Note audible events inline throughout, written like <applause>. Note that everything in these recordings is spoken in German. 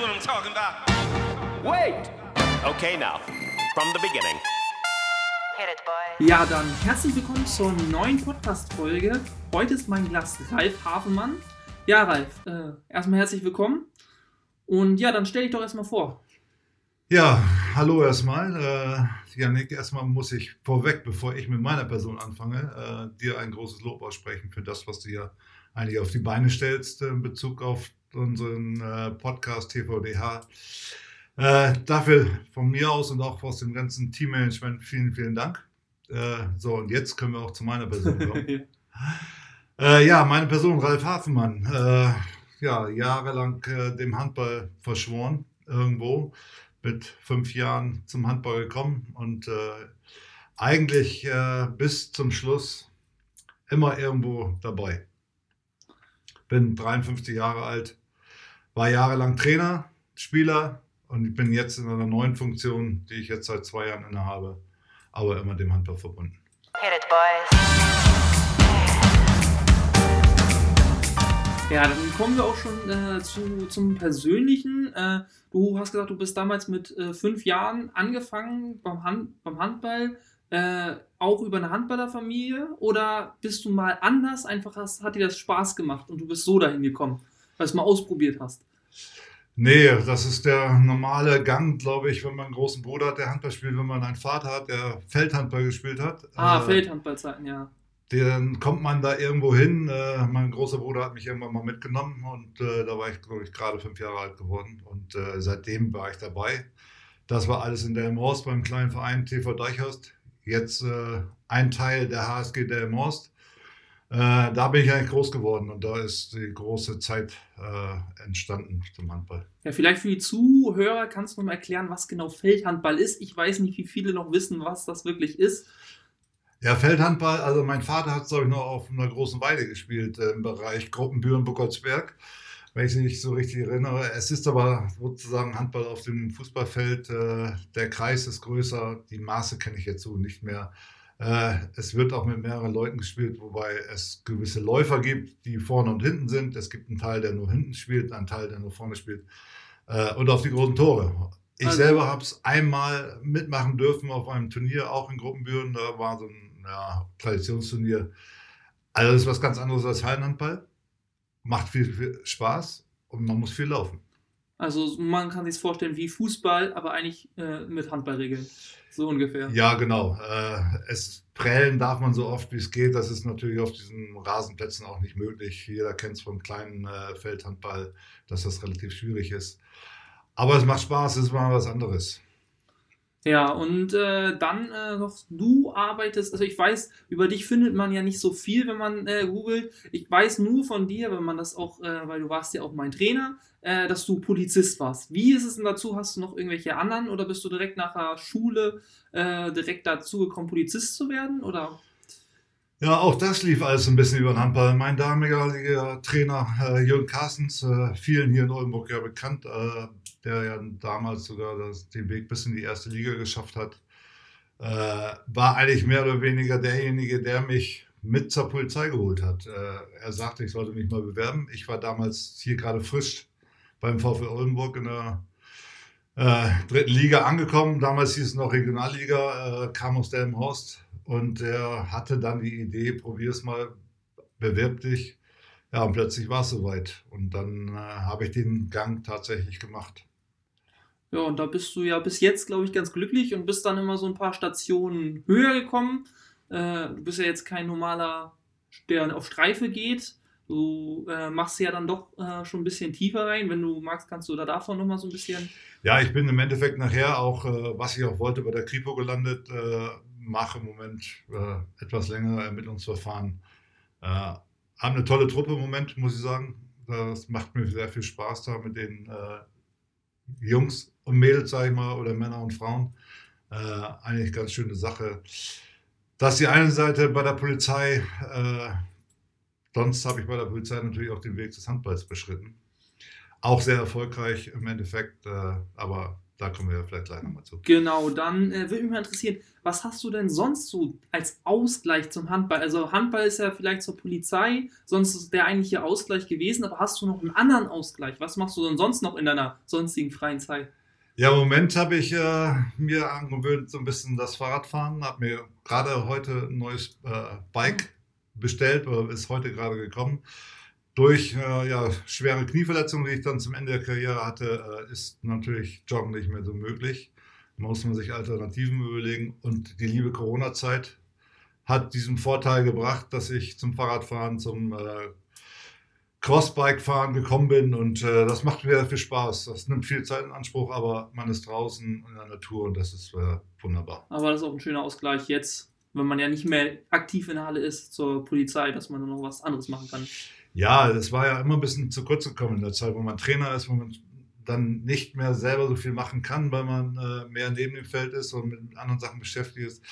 what I'm talking about. Wait! Okay, now, from the beginning. Hit it, boys. Ja, dann herzlich willkommen zur neuen Podcast-Folge. Heute ist mein Gast Ralf Hafenmann. Ja, Ralf, äh, erstmal herzlich willkommen. Und ja, dann stell dich doch erstmal vor. Ja, hallo erstmal. Äh, Janik, erstmal muss ich vorweg, bevor ich mit meiner Person anfange, äh, dir ein großes Lob aussprechen für das, was du hier eigentlich auf die Beine stellst in Bezug auf unseren äh, Podcast TVDH. Äh, dafür von mir aus und auch aus dem ganzen Teammanagement vielen, vielen Dank. Äh, so, und jetzt können wir auch zu meiner Person kommen. <laughs> Äh, ja, meine Person, Ralf Hafenmann. Äh, ja, jahrelang äh, dem Handball verschworen, irgendwo. Mit fünf Jahren zum Handball gekommen und eigentlich bis zum Schluss immer irgendwo dabei. Bin 53 Jahre alt, war jahrelang Trainer, Spieler und ich bin jetzt in einer neuen Funktion, die ich jetzt seit zwei Jahren innehabe, aber immer dem Handball verbunden. Hit it, boys. Ja, dann kommen wir auch schon äh, zu, zum Persönlichen. Äh, du hast gesagt, du bist damals mit äh, fünf Jahren angefangen beim, Hand, beim Handball, äh, auch über eine Handballerfamilie oder bist du mal anders? Einfach hast, hat dir das Spaß gemacht und du bist so dahin gekommen, weil du es mal ausprobiert hast. Nee, das ist der normale Gang, glaube ich, wenn man einen großen Bruder hat, der Handball spielt, wenn man einen Vater hat, der Feldhandball gespielt hat. Ah, Äh, Feldhandballzeiten, ja. Dann kommt man da irgendwo hin. Äh, mein großer Bruder hat mich irgendwann mal mitgenommen und äh, da war ich, glaube ich, gerade fünf Jahre alt geworden. Und äh, seitdem war ich dabei. Das war alles in der Horst beim kleinen Verein TV Deichhorst. Jetzt äh, ein Teil der HSG der Horst. Äh, da bin ich eigentlich groß geworden und da ist die große Zeit äh, entstanden zum Handball. Ja, vielleicht für die Zuhörer kannst du mal erklären, was genau Feldhandball ist. Ich weiß nicht, wie viele noch wissen, was das wirklich ist. Ja, Feldhandball, also mein Vater hat es, glaube ich, noch auf einer großen Weide gespielt äh, im Bereich Gruppenbüren Buckolsberg, wenn ich mich nicht so richtig erinnere. Es ist aber sozusagen Handball auf dem Fußballfeld. Äh, der Kreis ist größer, die Maße kenne ich jetzt so nicht mehr. Äh, es wird auch mit mehreren Leuten gespielt, wobei es gewisse Läufer gibt, die vorne und hinten sind. Es gibt einen Teil, der nur hinten spielt, einen Teil, der nur vorne spielt. Äh, und auf die großen Tore. Ich Also- selber habe es einmal mitmachen dürfen auf einem Turnier, auch in Gruppenbüren. Da war so ein ja, Traditionsturnier. Also das ist was ganz anderes als Hallenhandball. Macht viel, viel Spaß und man muss viel laufen. Also man kann sich vorstellen wie Fußball, aber eigentlich äh, mit Handballregeln. So ungefähr. Ja, genau. Äh, es prellen darf man so oft wie es geht. Das ist natürlich auf diesen Rasenplätzen auch nicht möglich. Jeder kennt es vom kleinen äh, Feldhandball, dass das relativ schwierig ist. Aber es macht Spaß, es ist mal was anderes. Ja, und äh, dann äh, noch, du arbeitest, also ich weiß, über dich findet man ja nicht so viel, wenn man äh, googelt. Ich weiß nur von dir, wenn man das auch, äh, weil du warst ja auch mein Trainer, äh, dass du Polizist warst. Wie ist es denn dazu? Hast du noch irgendwelche anderen oder bist du direkt nach der Schule äh, direkt dazu gekommen, Polizist zu werden? Oder? Ja, auch das lief alles ein bisschen über den Handball. Mein damaliger Trainer äh, Jürgen Carstens, äh, vielen hier in Oldenburg ja bekannt, äh, der ja damals sogar das, den Weg bis in die erste Liga geschafft hat, äh, war eigentlich mehr oder weniger derjenige, der mich mit zur Polizei geholt hat. Äh, er sagte, ich sollte mich mal bewerben. Ich war damals hier gerade frisch beim VfL Oldenburg in der äh, dritten Liga angekommen. Damals hieß es noch Regionalliga, kam aus Delmenhorst und er hatte dann die Idee, probier es mal, bewirb dich. Ja, und plötzlich war es soweit. Und dann äh, habe ich den Gang tatsächlich gemacht. Ja, und da bist du ja bis jetzt, glaube ich, ganz glücklich und bist dann immer so ein paar Stationen höher gekommen. Äh, du bist ja jetzt kein normaler, der auf Streife geht. Du äh, machst ja dann doch äh, schon ein bisschen tiefer rein. Wenn du magst, kannst du da davon nochmal so ein bisschen. Ja, ich bin im Endeffekt nachher auch, äh, was ich auch wollte, bei der Kripo gelandet. Mache im Moment äh, etwas längere Ermittlungsverfahren. Äh, haben eine tolle Truppe im Moment, muss ich sagen. Das macht mir sehr viel Spaß da mit den äh, Jungs und Mädels, sage ich mal, oder Männer und Frauen. Äh, eigentlich ganz schöne Sache. Das ist die eine Seite bei der Polizei. Äh, sonst habe ich bei der Polizei natürlich auch den Weg des Handballs beschritten. auch sehr erfolgreich im Endeffekt, äh, aber da kommen wir vielleicht gleich nochmal zu. Genau, dann äh, würde mich mal interessieren, was hast du denn sonst so als Ausgleich zum Handball? Also Handball ist ja vielleicht zur Polizei, sonst ist der eigentliche Ausgleich gewesen, aber hast du noch einen anderen Ausgleich? Was machst du denn sonst noch in deiner sonstigen freien Zeit? Ja, im Moment habe ich äh, mir angewöhnt, so ein bisschen das Fahrradfahren. Habe mir gerade heute ein neues äh, Bike bestellt oder ist heute gerade gekommen. Durch äh, ja, schwere Knieverletzungen, die ich dann zum Ende der Karriere hatte, äh, ist natürlich Joggen nicht mehr so möglich. Da muss man sich Alternativen überlegen. Und die liebe Corona-Zeit hat diesen Vorteil gebracht, dass ich zum Fahrradfahren, zum äh, Crossbike-Fahren gekommen bin und äh, das macht mir viel Spaß. Das nimmt viel Zeit in Anspruch, aber man ist draußen in der Natur und das ist äh, wunderbar. Aber das ist auch ein schöner Ausgleich jetzt, wenn man ja nicht mehr aktiv in der Halle ist zur Polizei, dass man dann noch was anderes machen kann. Ja, das war ja immer ein bisschen zu kurz gekommen in der Zeit, wo man Trainer ist, wo man dann nicht mehr selber so viel machen kann, weil man äh, mehr neben dem Feld ist und mit anderen Sachen beschäftigt ist.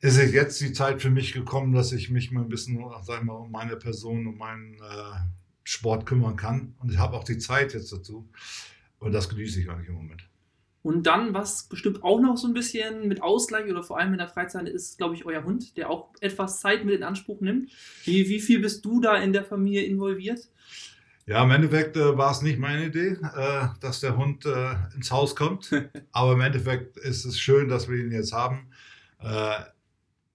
Ist jetzt die Zeit für mich gekommen, dass ich mich mal ein bisschen, sag mal, um meine Person, um meinen äh, Sport kümmern kann. Und ich habe auch die Zeit jetzt dazu. Und das genieße ich eigentlich im Moment. Und dann, was bestimmt auch noch so ein bisschen mit Ausgleich oder vor allem in der Freizeit ist, glaube ich, euer Hund, der auch etwas Zeit mit in Anspruch nimmt. Wie, wie viel bist du da in der Familie involviert? Ja, im Endeffekt äh, war es nicht meine Idee, äh, dass der Hund äh, ins Haus kommt. <laughs> Aber im Endeffekt ist es schön, dass wir ihn jetzt haben. Äh,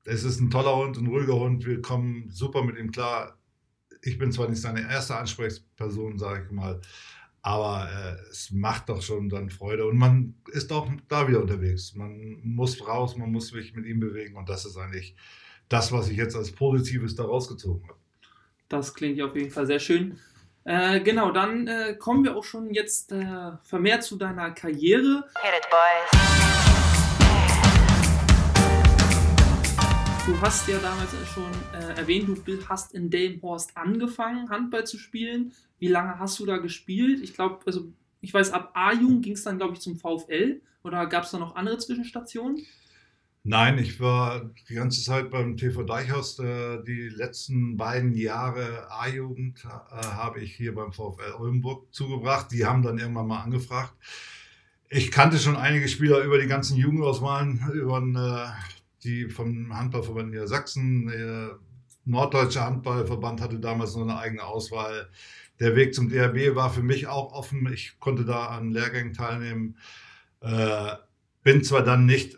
es ist ein toller Hund, ein ruhiger Hund. Wir kommen super mit ihm klar ich bin zwar nicht seine erste Ansprechperson, sage ich mal, aber äh, es macht doch schon dann Freude und man ist auch da wieder unterwegs. Man muss raus, man muss sich mit ihm bewegen und das ist eigentlich das, was ich jetzt als Positives da rausgezogen habe. Das klingt auf jeden Fall sehr schön. Äh, genau, dann äh, kommen wir auch schon jetzt äh, vermehrt zu deiner Karriere. Hit it, boys. Du hast ja damals schon äh, erwähnt, du hast in Delmenhorst angefangen, Handball zu spielen. Wie lange hast du da gespielt? Ich glaube, also ich weiß, ab A-Jugend ging es dann, glaube ich, zum VfL oder gab es da noch andere Zwischenstationen? Nein, ich war die ganze Zeit beim TV Deichhaus. Äh, die letzten beiden Jahre A-Jugend äh, habe ich hier beim VfL Oldenburg zugebracht. Die haben dann irgendwann mal angefragt. Ich kannte schon einige Spieler über die ganzen Jugendauswahlen, über einen äh, die vom Handballverband Niedersachsen, der Norddeutsche Handballverband hatte damals noch eine eigene Auswahl. Der Weg zum DRB war für mich auch offen. Ich konnte da an Lehrgängen teilnehmen. Äh, bin zwar dann nicht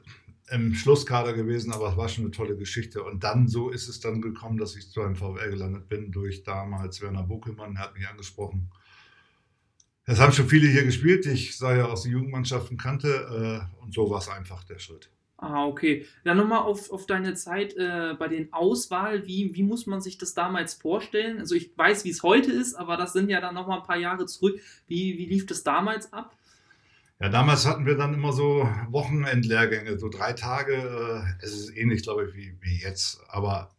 im Schlusskader gewesen, aber es war schon eine tolle Geschichte. Und dann so ist es dann gekommen, dass ich zu einem VfL gelandet bin durch damals Werner Buckelmann, er hat mich angesprochen. Es haben schon viele hier gespielt, die ich sei ja aus den Jugendmannschaften kannte. Äh, und so war es einfach der Schritt. Ah, okay. Dann nochmal auf, auf deine Zeit äh, bei den Auswahl. Wie, wie muss man sich das damals vorstellen? Also ich weiß, wie es heute ist, aber das sind ja dann nochmal ein paar Jahre zurück. Wie, wie lief das damals ab? Ja, damals hatten wir dann immer so Wochenendlehrgänge, so drei Tage. Äh, es ist ähnlich, glaube ich, wie, wie jetzt. Aber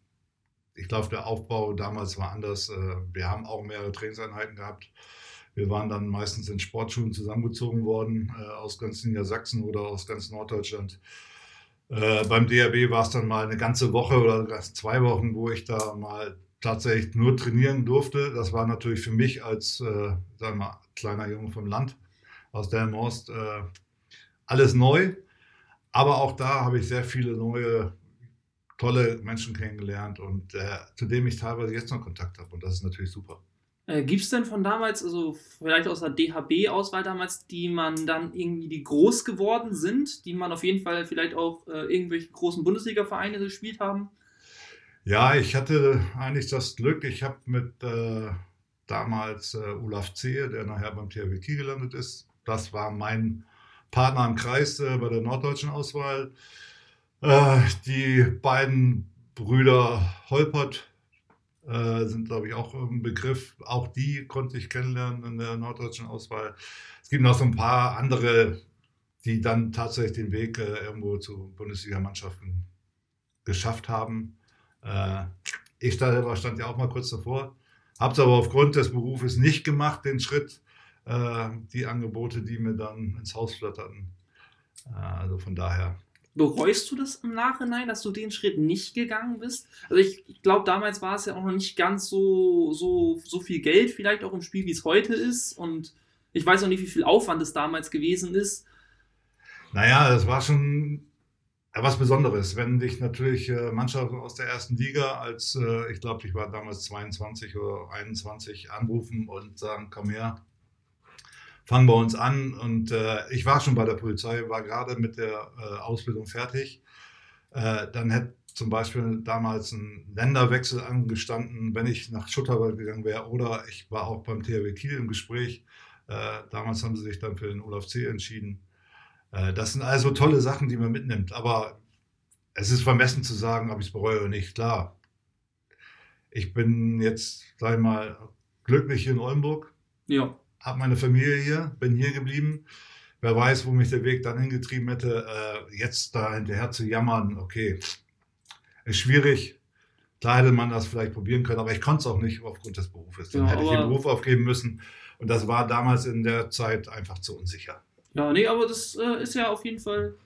ich glaube, der Aufbau damals war anders. Äh, wir haben auch mehrere Trainingseinheiten gehabt. Wir waren dann meistens in Sportschulen zusammengezogen worden, äh, aus ganz Niedersachsen oder aus ganz Norddeutschland. Äh, beim DRB war es dann mal eine ganze Woche oder zwei Wochen, wo ich da mal tatsächlich nur trainieren durfte. Das war natürlich für mich als, äh, sagen wir kleiner Junge vom Land aus Delmhorst äh, alles neu. Aber auch da habe ich sehr viele neue, tolle Menschen kennengelernt und äh, zu denen ich teilweise jetzt noch Kontakt habe. Und das ist natürlich super. Äh, Gibt es denn von damals, also vielleicht aus der DHB-Auswahl damals, die man dann irgendwie, die groß geworden sind, die man auf jeden Fall vielleicht auch äh, irgendwelche großen Bundesliga-Vereine gespielt haben? Ja, ich hatte eigentlich das Glück, ich habe mit äh, damals äh, Olaf Zehe, der nachher beim THW Kiel gelandet ist, das war mein Partner im Kreis äh, bei der norddeutschen Auswahl. Äh, die beiden Brüder Holpert äh, sind, glaube ich, auch ein Begriff. Auch die konnte ich kennenlernen in der norddeutschen Auswahl. Es gibt noch so ein paar andere, die dann tatsächlich den Weg äh, irgendwo zu Bundesligamannschaften geschafft haben. Äh, ich selber stand ja auch mal kurz davor, habe es aber aufgrund des Berufes nicht gemacht, den Schritt, äh, die Angebote, die mir dann ins Haus flatterten. Äh, also von daher Bereust du das im Nachhinein, dass du den Schritt nicht gegangen bist? Also ich, ich glaube, damals war es ja auch noch nicht ganz so, so, so viel Geld vielleicht auch im Spiel, wie es heute ist. Und Ich weiß auch nicht, wie viel Aufwand es damals gewesen ist. Naja, das war schon was Besonderes, wenn dich natürlich äh, Mannschaften aus der ersten Liga als, äh, ich glaube, ich war damals 22 oder 21, anrufen und sagen, komm her, fangen bei uns an. Und äh, ich war schon bei der Polizei, war gerade mit der äh, Ausbildung fertig. Äh, dann hätte zum Beispiel damals ein Länderwechsel angestanden, wenn ich nach Schutterwald gegangen wäre. Oder ich war auch beim THW Kiel im Gespräch. Äh, damals haben sie sich dann für den Olaf C. entschieden. Äh, das sind also tolle Sachen, die man mitnimmt. Aber es ist vermessen zu sagen, ob ich es bereue oder nicht. Klar, ich bin jetzt, sag ich mal, glücklich hier in Oldenburg. Ja. Habe meine Familie hier, bin hier geblieben. Wer weiß, wo mich der Weg dann hingetrieben hätte. Äh, jetzt da hinterher zu jammern, okay, ist schwierig. Klar hätte man das vielleicht probieren können, aber ich konnte es auch nicht aufgrund des Berufes. Dann Ja, hätte ich den Beruf aufgeben müssen. Und das war damals in der Zeit einfach zu unsicher. Ja, nee, aber das äh, ist ja auf jeden Fall,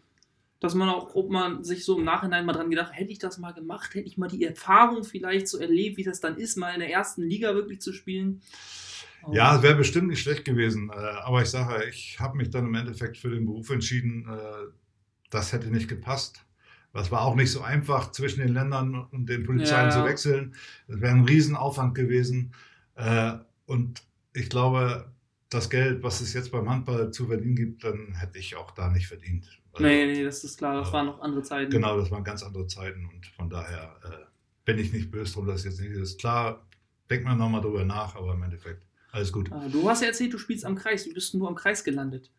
dass man auch, ob man sich so im Nachhinein mal dran gedacht, hätte ich das mal gemacht, hätte ich mal die Erfahrung vielleicht so erlebt, wie das dann ist, mal in der ersten Liga wirklich zu spielen. Ja, es wäre bestimmt nicht schlecht gewesen. Äh, aber ich sage, ich habe mich dann im Endeffekt für den Beruf entschieden. Äh, das hätte nicht gepasst. Das war auch nicht so einfach, zwischen den Ländern und den Polizeien Ja. zu wechseln. Das wäre ein Riesenaufwand gewesen. Äh, und ich glaube, das Geld, was es jetzt beim Handball zu verdienen gibt, dann hätte ich auch da nicht verdient. Also, Nee, nee, das ist klar, das waren noch andere Zeiten. Genau, das waren ganz andere Zeiten und von daher bin ich nicht böse drum, dass es jetzt nicht ist. Klar, denkt man nochmal drüber nach, aber im Endeffekt alles gut. Ah, Du hast ja erzählt, du spielst am Kreis, du bist nur am Kreis gelandet.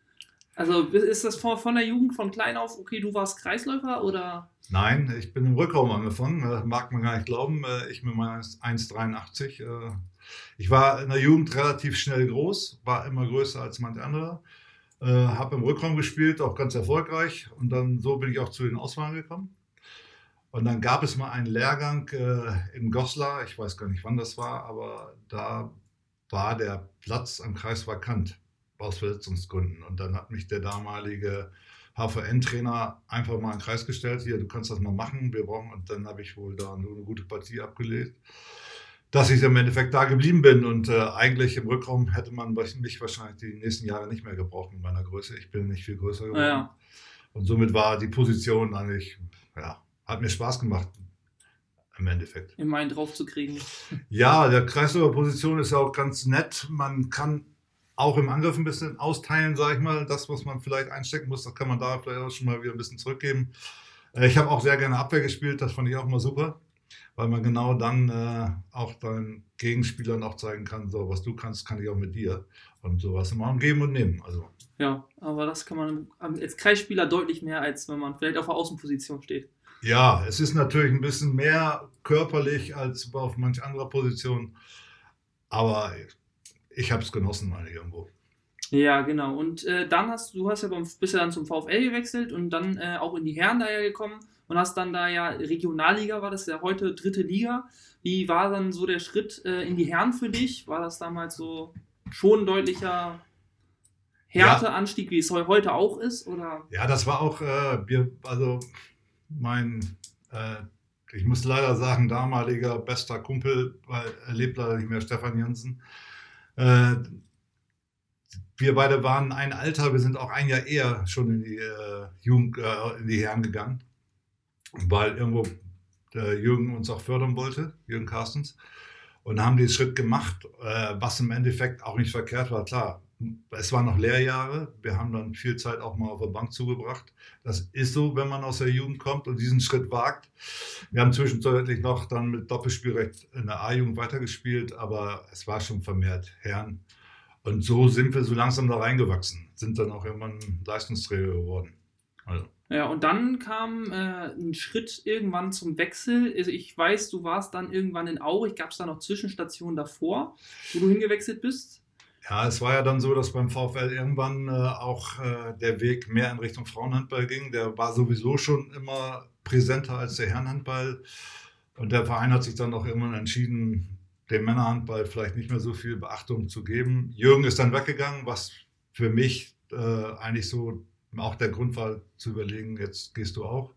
Also ist das von, von der Jugend von klein auf, okay, du warst Kreisläufer oder? Nein, ich bin im Rückraum angefangen, äh, mag man gar nicht glauben. Äh, ich mit meiner 1,83. Äh, ich war in der Jugend relativ schnell groß, war immer größer als manch anderer. Äh, habe im Rückraum gespielt, auch ganz erfolgreich. Und dann so bin ich auch zu den Auswahlen gekommen. Und dann gab es mal einen Lehrgang äh, in Goslar, ich weiß gar nicht wann das war, aber da war der Platz am Kreis vakant aus Verletzungsgründen. Und dann hat mich der damalige HVN-Trainer einfach mal in den Kreis gestellt, hier, du kannst das mal machen, wir brauchen, und dann habe ich wohl da nur eine gute Partie abgelegt, dass ich im Endeffekt da geblieben bin und äh, eigentlich im Rückraum hätte man mich wahrscheinlich die nächsten Jahre nicht mehr gebraucht mit meiner Größe. Ich bin nicht viel größer geworden. Ja. Und somit war die Position eigentlich, ja, hat mir Spaß gemacht im Endeffekt. Im einen drauf zu kriegen. Ja, der Kreisläuferposition ist ja auch ganz nett. Man kann auch im Angriff ein bisschen austeilen, sage ich mal. Das, was man vielleicht einstecken muss, das kann man da vielleicht auch schon mal wieder ein bisschen zurückgeben. Äh, Ich habe auch sehr gerne Abwehr gespielt, das fand ich auch mal super, weil man genau dann äh, auch deinen Gegenspielern auch zeigen kann, so was du kannst, kann ich auch mit dir. Und sowas immer am Geben und Nehmen. Also Ja, aber das kann man als Kreisspieler deutlich mehr, als wenn man vielleicht auf der Außenposition steht. Ja, es ist natürlich ein bisschen mehr körperlich als auf manch anderer Position, aber ich habe es genossen, meine ich irgendwo. Ja, genau. Und äh, dann hast du hast ja beim, bist ja dann zum VfL gewechselt und dann äh, auch in die Herren da ja gekommen und hast dann da ja Regionalliga, war das ja heute dritte Liga. Wie war dann so der Schritt äh, in die Herren für dich? War das damals so schon ein deutlicher Härteanstieg, wie es heu- heute auch ist? Oder? Ja, das war auch, äh, wir, also mein, äh, ich muss leider sagen, damaliger bester Kumpel, weil er lebt leider nicht mehr, Stefan Jensen. Äh, wir beide waren ein Alter, wir sind auch ein Jahr eher schon in die äh, Jugend, äh, in die Herren gegangen, weil irgendwo der Jürgen uns auch fördern wollte, Jürgen Carstens, und haben den Schritt gemacht, äh, was im Endeffekt auch nicht verkehrt war. Klar, es waren noch Lehrjahre, wir haben dann viel Zeit auch mal auf der Bank zugebracht. Das ist so, wenn man aus der Jugend kommt und diesen Schritt wagt. Wir haben zwischenzeitlich noch dann mit Doppelspielrecht in der A-Jugend weitergespielt, aber es war schon vermehrt Herren. Und so sind wir so langsam da reingewachsen, sind dann auch irgendwann Leistungsträger geworden. Also, Ja, und dann kam äh, ein Schritt irgendwann zum Wechsel. Also ich weiß, du warst dann irgendwann in Aurich. Gab es da noch Zwischenstationen davor, wo du hingewechselt bist? Ja, es war ja dann so, dass beim VfL irgendwann äh, auch äh, der Weg mehr in Richtung Frauenhandball ging. Der war sowieso schon immer präsenter als der Herrenhandball. Und der Verein hat sich dann auch irgendwann entschieden, dem Männerhandball vielleicht nicht mehr so viel Beachtung zu geben. Jürgen ist dann weggegangen, was für mich äh, eigentlich so auch der Grund war, zu überlegen, jetzt gehst du auch.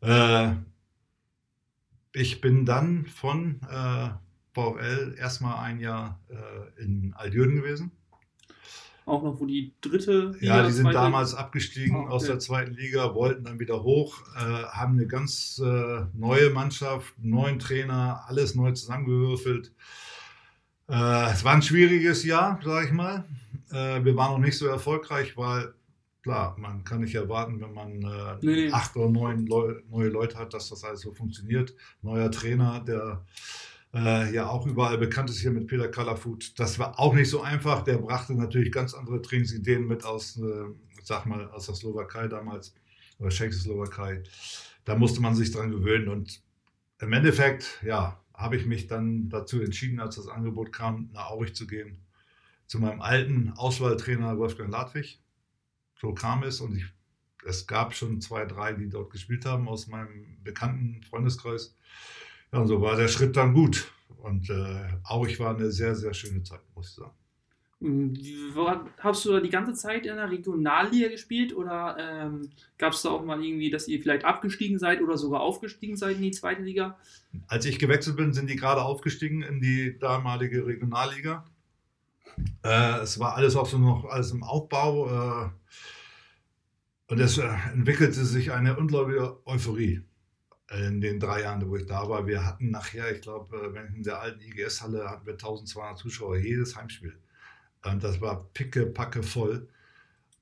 Äh, ich bin dann von äh, VfL erstmal ein Jahr äh, in Aldürden gewesen. Auch noch, wo die dritte Ja, die sind damals abgestiegen Ah, okay. aus der zweiten Liga, wollten dann wieder hoch, äh, haben eine ganz äh, neue Mannschaft, neuen Trainer, alles neu zusammengewürfelt. Äh, es war ein schwieriges Jahr, sage ich mal. Äh, wir waren noch nicht so erfolgreich, weil klar, man kann nicht erwarten, wenn man äh, nee. acht oder neun Leu neue Leute hat, dass das alles so funktioniert. Neuer Trainer, der äh, ja auch überall bekannt ist hier mit Peter Kalafut. Das war auch nicht so einfach. Der brachte natürlich ganz andere Trainingsideen mit aus, äh, sag mal, aus der Slowakei damals oder Tschechoslowakei. Da musste man sich dran gewöhnen und im Endeffekt, ja, habe ich mich dann dazu entschieden, als das Angebot kam, nach Aurich zu gehen, zu meinem alten Auswahltrainer Wolfgang Ladwig. So kam es und ich, es gab schon zwei, drei, die dort gespielt haben aus meinem bekannten Freundeskreis. Ja, und so war der Schritt dann gut. Und äh, Aurich war eine sehr, sehr schöne Zeit, muss ich sagen. War- Hast du da die ganze Zeit in der Regionalliga gespielt oder ähm, gab es da auch mal irgendwie, dass ihr vielleicht abgestiegen seid oder sogar aufgestiegen seid in die zweite Liga? Als ich gewechselt bin, sind die gerade aufgestiegen in die damalige Regionalliga. Äh, es war alles auch so noch alles im Aufbau. Äh, und es äh, entwickelte sich eine unglaubliche Euphorie in den drei Jahren, wo ich da war. Wir hatten nachher, ich glaube, äh, in der alten IGS-Halle hatten wir 1200 Zuschauer, jedes Heimspiel. Und das war picke, packe voll.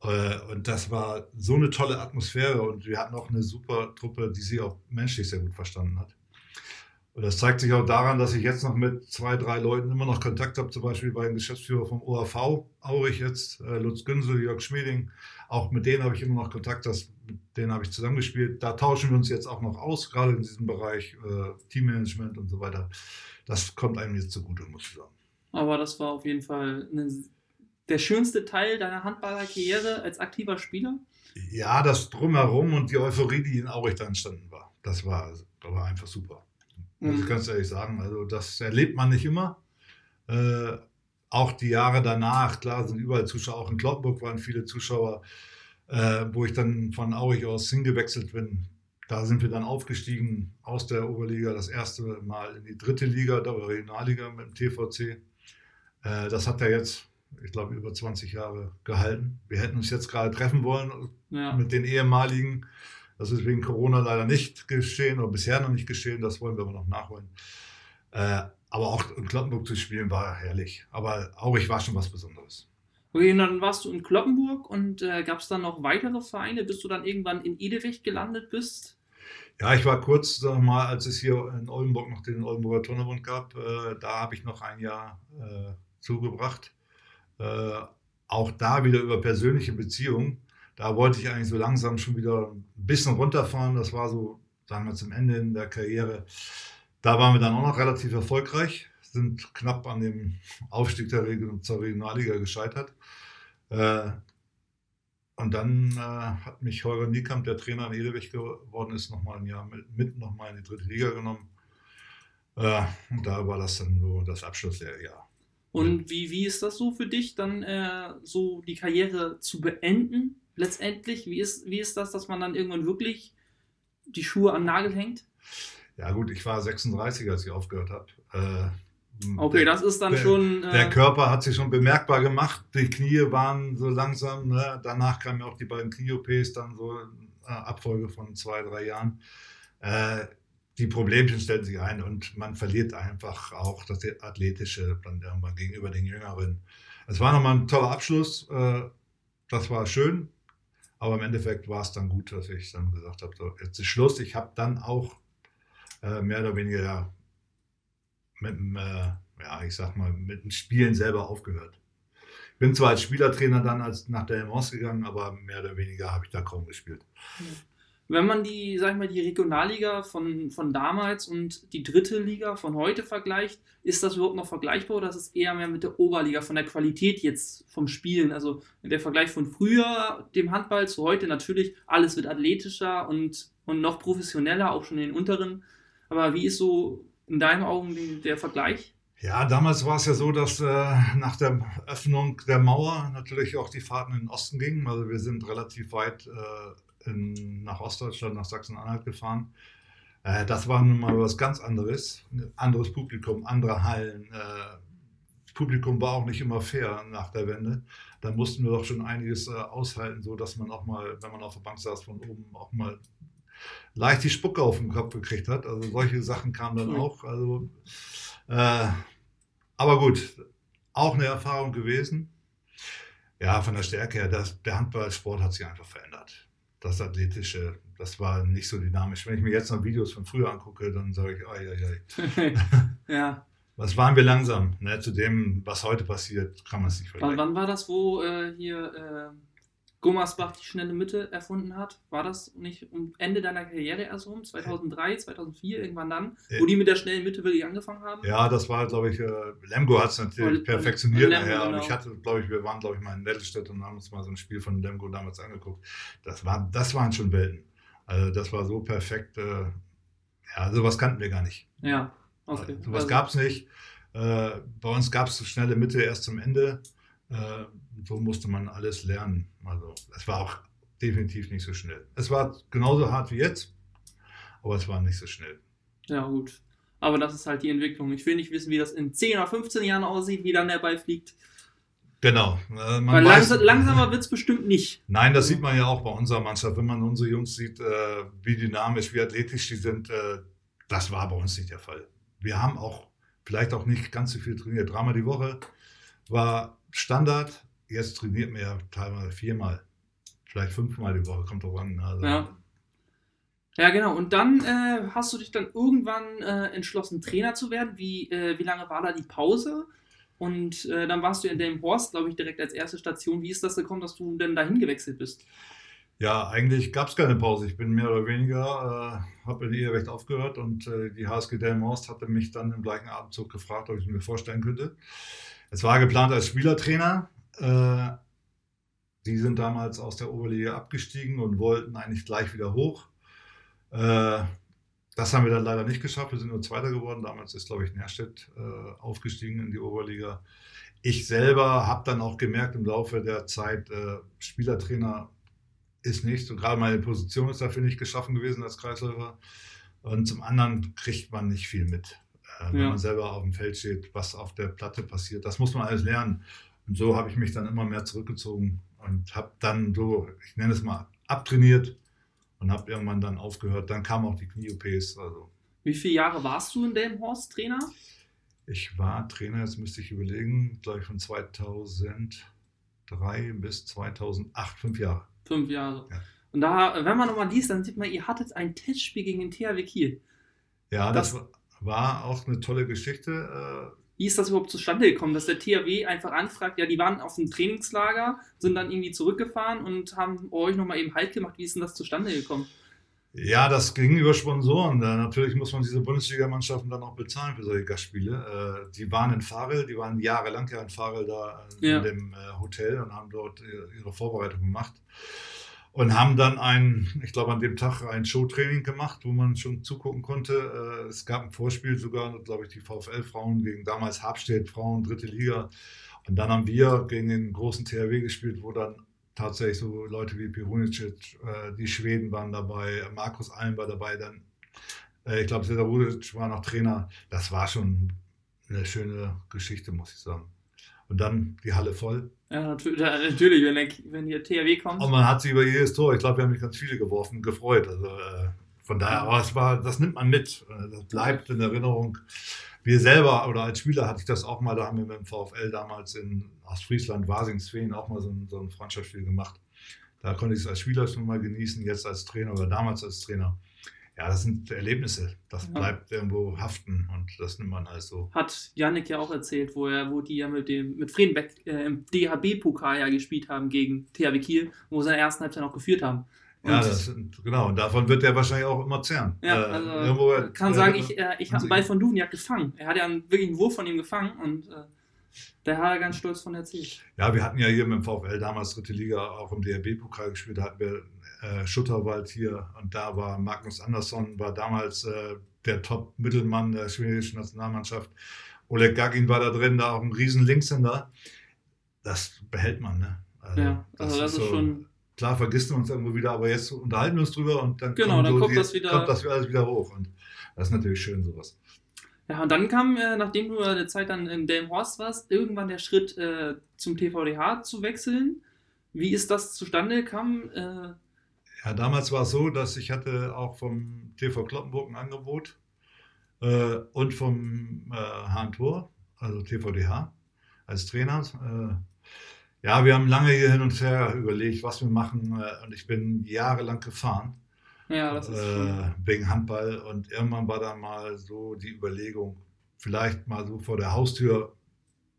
Äh, Und das war so eine tolle Atmosphäre und wir hatten auch eine super Truppe, die sich auch menschlich sehr gut verstanden hat. Und das zeigt sich auch daran, dass ich jetzt noch mit zwei, drei Leuten immer noch Kontakt habe, zum Beispiel beim Geschäftsführer vom OAV, Aurich jetzt, äh, Lutz Günsel, Jörg Schmieding. Auch mit denen habe ich immer noch Kontakt, das, mit denen habe ich zusammengespielt. Da tauschen wir uns jetzt auch noch aus, gerade in diesem Bereich äh, Teammanagement und so weiter. Das kommt einem jetzt zugute, muss ich sagen. Aber das war auf jeden Fall eine, der schönste Teil deiner Handballerkarriere als aktiver Spieler. Ja, das Drumherum und die Euphorie, die in Aurich da entstanden war, das war, das war einfach super. Muss ich Mhm. ganz ehrlich sagen. Also, das erlebt man nicht immer. Äh, auch die Jahre danach, klar, sind überall Zuschauer. Auch in Kloppenburg waren viele Zuschauer, äh, wo ich dann von Aurich aus hingewechselt bin. Da sind wir dann aufgestiegen aus der Oberliga, das erste Mal in die dritte Liga, der Regionalliga mit dem TVC. Äh, das hat ja jetzt, ich glaube, über 20 Jahre gehalten. Wir hätten uns jetzt gerade treffen wollen, Ja. mit den ehemaligen. Das ist wegen Corona leider nicht geschehen oder bisher noch nicht geschehen. Das wollen wir aber noch nachholen. Äh, aber auch in Kloppenburg zu spielen war herrlich. Aber Aurich war schon was Besonderes. Okay, und dann warst du in Kloppenburg und äh, gab es dann noch weitere Vereine, bis du dann irgendwann in Edewicht gelandet bist? Ja, ich war kurz sag mal, als es hier in Oldenburg noch den Oldenburger Turnerbund gab, äh, da habe ich noch ein Jahr äh, zugebracht. Äh, auch da wieder über persönliche Beziehungen. Da wollte ich eigentlich so langsam schon wieder ein bisschen runterfahren. Das war so, sagen wir zum Ende in der Karriere. Da waren wir dann auch noch relativ erfolgreich, sind knapp an dem Aufstieg der Region, zur Regionalliga gescheitert. Äh, und dann äh, hat mich Holger Niekamp, der Trainer in Edelwig geworden ist, nochmal ein Jahr mit, mit nochmal in die dritte Liga genommen. Äh, und da war das dann so das Abschlussjahr. Und wie, wie ist das so für dich, dann äh, so die Karriere zu beenden? Letztendlich, wie ist, wie ist das, dass man dann irgendwann wirklich die Schuhe am Nagel hängt? Ja gut, ich war 36, als ich aufgehört habe. Äh, Okay, das ist dann der, schon. Äh, Der Körper hat sich schon bemerkbar gemacht. Die Knie waren so langsam. Ne? Danach kamen ja auch die beiden Knie-OPs, dann so äh, Abfolge von zwei, drei Jahren. Äh, die Problemchen stellen sich ein und man verliert einfach auch das Athletische dann irgendwann gegenüber den Jüngeren. Es war nochmal ein toller Abschluss. Äh, das war schön. Aber im Endeffekt war es dann gut, dass ich dann gesagt habe, so, jetzt ist Schluss. Ich habe dann auch äh, mehr oder weniger ja, mit dem, äh, ja, ich sag mal, mit dem Spielen selber aufgehört. Ich bin zwar als Spielertrainer dann als nach der Mons gegangen, aber mehr oder weniger habe ich da kaum gespielt. Wenn man die, sag ich mal, die Regionalliga von, von damals und die dritte Liga von heute vergleicht, ist das überhaupt noch vergleichbar oder ist es eher mehr mit der Oberliga von der Qualität jetzt vom Spielen? Also der Vergleich von früher, dem Handball, zu heute natürlich, alles wird athletischer und, und noch professioneller, auch schon in den unteren. Aber wie ist so in deinen Augen der Vergleich? Ja, damals war es ja so, dass äh, nach der Öffnung der Mauer natürlich auch die Fahrten in den Osten gingen. Also wir sind relativ weit äh, in, nach Ostdeutschland, nach Sachsen-Anhalt gefahren. Äh, das war nun mal was ganz anderes. Ein anderes Publikum, andere Hallen, äh, Publikum war auch nicht immer fair nach der Wende. Da mussten wir doch schon einiges äh, aushalten, so dass man auch mal, wenn man auf der Bank saß, von oben auch mal leicht die Spucke auf den Kopf gekriegt hat. Also solche Sachen kamen dann auch. Also, äh, aber gut, auch eine Erfahrung gewesen. Ja, von der Stärke her, das, der Handballsport hat sich einfach verändert. Das Athletische, das war nicht so dynamisch. Wenn ich mir jetzt noch Videos von früher angucke, dann sage ich, ai, ai, ai. ja. was waren wir langsam? Ne? Zu dem, was heute passiert, kann man es nicht Wann, vergleichen. wann war das, wo äh, hier äh, Gummersbach die schnelle Mitte erfunden hat? War das nicht um Ende deiner Karriere erst rum? 2003, 2004, irgendwann dann? Wo die mit der schnellen Mitte wirklich angefangen haben? Ja, das war, glaube ich, äh, Lemgo hat es natürlich Und- perfektioniert und Lemgo, nachher. Und genau. ich hatte, glaube ich, wir waren, glaube ich, mal in Nettelstedt und haben uns mal so ein Spiel von Lemgo damals angeguckt. Das, war, das waren schon Welten. Also das war so perfekt. Äh, ja, sowas kannten wir gar nicht. Ja, okay. Sowas Also- gab es nicht. Äh, bei uns gab es so schnelle Mitte erst zum Ende. Äh, so musste man alles lernen. Also es war auch definitiv nicht so schnell. Es war genauso hart wie jetzt, aber es war nicht so schnell. Ja, gut. Aber das ist halt die Entwicklung. Ich will nicht wissen, wie das in 10 oder 15 Jahren aussieht, wie dann der Ball fliegt. Genau. Äh, Weil langsa langsamer wird es bestimmt nicht. Nein, das sieht man ja auch bei unserer Mannschaft. Wenn man unsere Jungs sieht, äh, wie dynamisch, wie athletisch die sind, äh, das war bei uns nicht der Fall. Wir haben auch vielleicht auch nicht ganz so viel trainiert. Dreimal die Woche war Standard. Jetzt trainiert man ja teilweise viermal, vielleicht fünfmal die Woche, kommt drauf an. Also, Ja. Ja, genau. Und dann äh, hast du dich dann irgendwann äh, entschlossen, Trainer zu werden. Wie, äh, wie lange war da die Pause? Und äh, dann warst du in Delmenhorst, glaube ich, direkt als erste Station. Wie ist das gekommen, dass du denn dahin gewechselt bist? Ja, eigentlich gab es keine Pause. Ich bin mehr oder weniger, äh, habe in Eherecht aufgehört und äh, die HSG Delmenhorst hatte mich dann im gleichen Atemzug gefragt, ob ich es mir vorstellen könnte. Es war geplant als Spielertrainer. Äh, die sind damals aus der Oberliga abgestiegen und wollten eigentlich gleich wieder hoch. Äh, das haben wir dann leider nicht geschafft. Wir sind nur Zweiter geworden. Damals ist, glaube ich, Nerstedt äh, aufgestiegen in die Oberliga. Ich selber habe dann auch gemerkt im Laufe der Zeit, äh, Spielertrainer ist nicht. Und gerade meine Position ist dafür nicht geschaffen gewesen als Kreisläufer. Und zum anderen kriegt man nicht viel mit, äh, wenn Ja. man selber auf dem Feld steht, was auf der Platte passiert. Das muss man alles lernen. Und so habe ich mich dann immer mehr zurückgezogen und habe dann so, ich nenne es mal, abtrainiert und habe irgendwann dann aufgehört. Dann kamen auch die Knie-OPs. Also Wie viele Jahre warst du in Delmenhorst Trainer? ich war Trainer, jetzt müsste ich überlegen, glaube ich von 2003 bis 2008, fünf Jahre. Fünf Jahre. Ja. Und da, wenn man nochmal liest, dann sieht man, ihr hattet ein Testspiel gegen den THW Kiel. Ja, das, Das- war auch eine tolle Geschichte. äh, Wie ist das überhaupt zustande gekommen, dass der THW einfach anfragt, ja, die waren auf dem Trainingslager, sind dann irgendwie zurückgefahren und haben euch nochmal eben Halt gemacht. Wie ist denn das zustande gekommen? Ja, das ging über Sponsoren. Natürlich muss man diese Bundesligamannschaften dann auch bezahlen für solche Gastspiele. Äh, Die waren in Farel, die waren jahrelang ja in Farel da äh, Ja. in dem äh, Hotel und haben dort ihre Vorbereitung gemacht. Und haben dann ein, ich glaube an dem Tag ein Showtraining gemacht, wo man schon zugucken konnte. Äh, Es gab ein Vorspiel sogar, glaube ich, die VfL-Frauen gegen damals Habstedt Frauen, dritte Liga. Und dann haben wir gegen den großen THW gespielt, wo dann tatsächlich so Leute wie Pirunicic, äh, die Schweden waren dabei, Markus Alm war dabei, dann, äh, ich glaube, Serdar Rudic war noch Trainer. Das war schon eine schöne Geschichte, muss ich sagen. Und dann die Halle voll. Ja, natürlich, wenn, der, wenn hier THW kommt. Und man hat sich über jedes Tor, ich glaube, wir haben nicht ganz viele geworfen, gefreut. Also äh, von daher, aber es war, das nimmt man mit. Äh, Das bleibt in Erinnerung. Wir selber oder als Spieler hatte ich das auch mal, da haben wir mit dem VfL damals in Ostfriesland, Wasingsfeen auch mal so ein, so ein Freundschaftsspiel gemacht. Da konnte ich es als Spieler schon mal genießen, jetzt als Trainer oder damals als Trainer. Ja, das sind Erlebnisse. Das Ja. bleibt irgendwo haften und das nimmt man alles so. Hat Yannick ja auch erzählt, wo, er, wo die ja mit dem mit Fredenbeck äh, im DHB-Pokal ja gespielt haben gegen THW Kiel, wo sie in der ersten Halbzeit noch geführt haben. Und Ja, das genau. Und davon wird er wahrscheinlich auch immer zehren. Ja, Äh, also irgendwo- kann äh, sagen, ich, äh, ich habe einen Ball von Duvniak gefangen. Er hat ja einen, wirklich einen Wurf von ihm gefangen und äh, da hat er ganz stolz von erzählt. Ja, wir hatten ja hier mit dem VfL damals dritte Liga auch im DRB-Pokal gespielt. Da hatten wir äh, Schutterwald hier und da war Magnus Andersson, war damals äh, der Top-Mittelmann der schwedischen Nationalmannschaft. Oleg Gagin war da drin, da auch ein riesen Linkshänder. Das behält man, ne? Also, Ja, also das ist schon- Klar vergisst man uns irgendwo wieder, aber jetzt unterhalten wir uns drüber und dann, Genau, dann kommt die, das wieder- kommt das alles wieder hoch. Und das ist natürlich schön, sowas. Ja, und dann kam, äh, nachdem du eine Zeit dann in Delmhorst warst, irgendwann der Schritt äh, zum TVDH zu wechseln. Wie ist das zustande gekommen? Äh, Ja, damals war es so, dass ich hatte auch vom TV Kloppenburg ein Angebot äh, und vom äh, Hahn Tor, also TVDH, als Trainer. Äh, ja, wir haben lange hier hin und her überlegt, was wir machen äh, und ich bin jahrelang gefahren ja, das ist äh, wegen Handball und irgendwann war dann mal so die Überlegung, vielleicht mal so vor der Haustür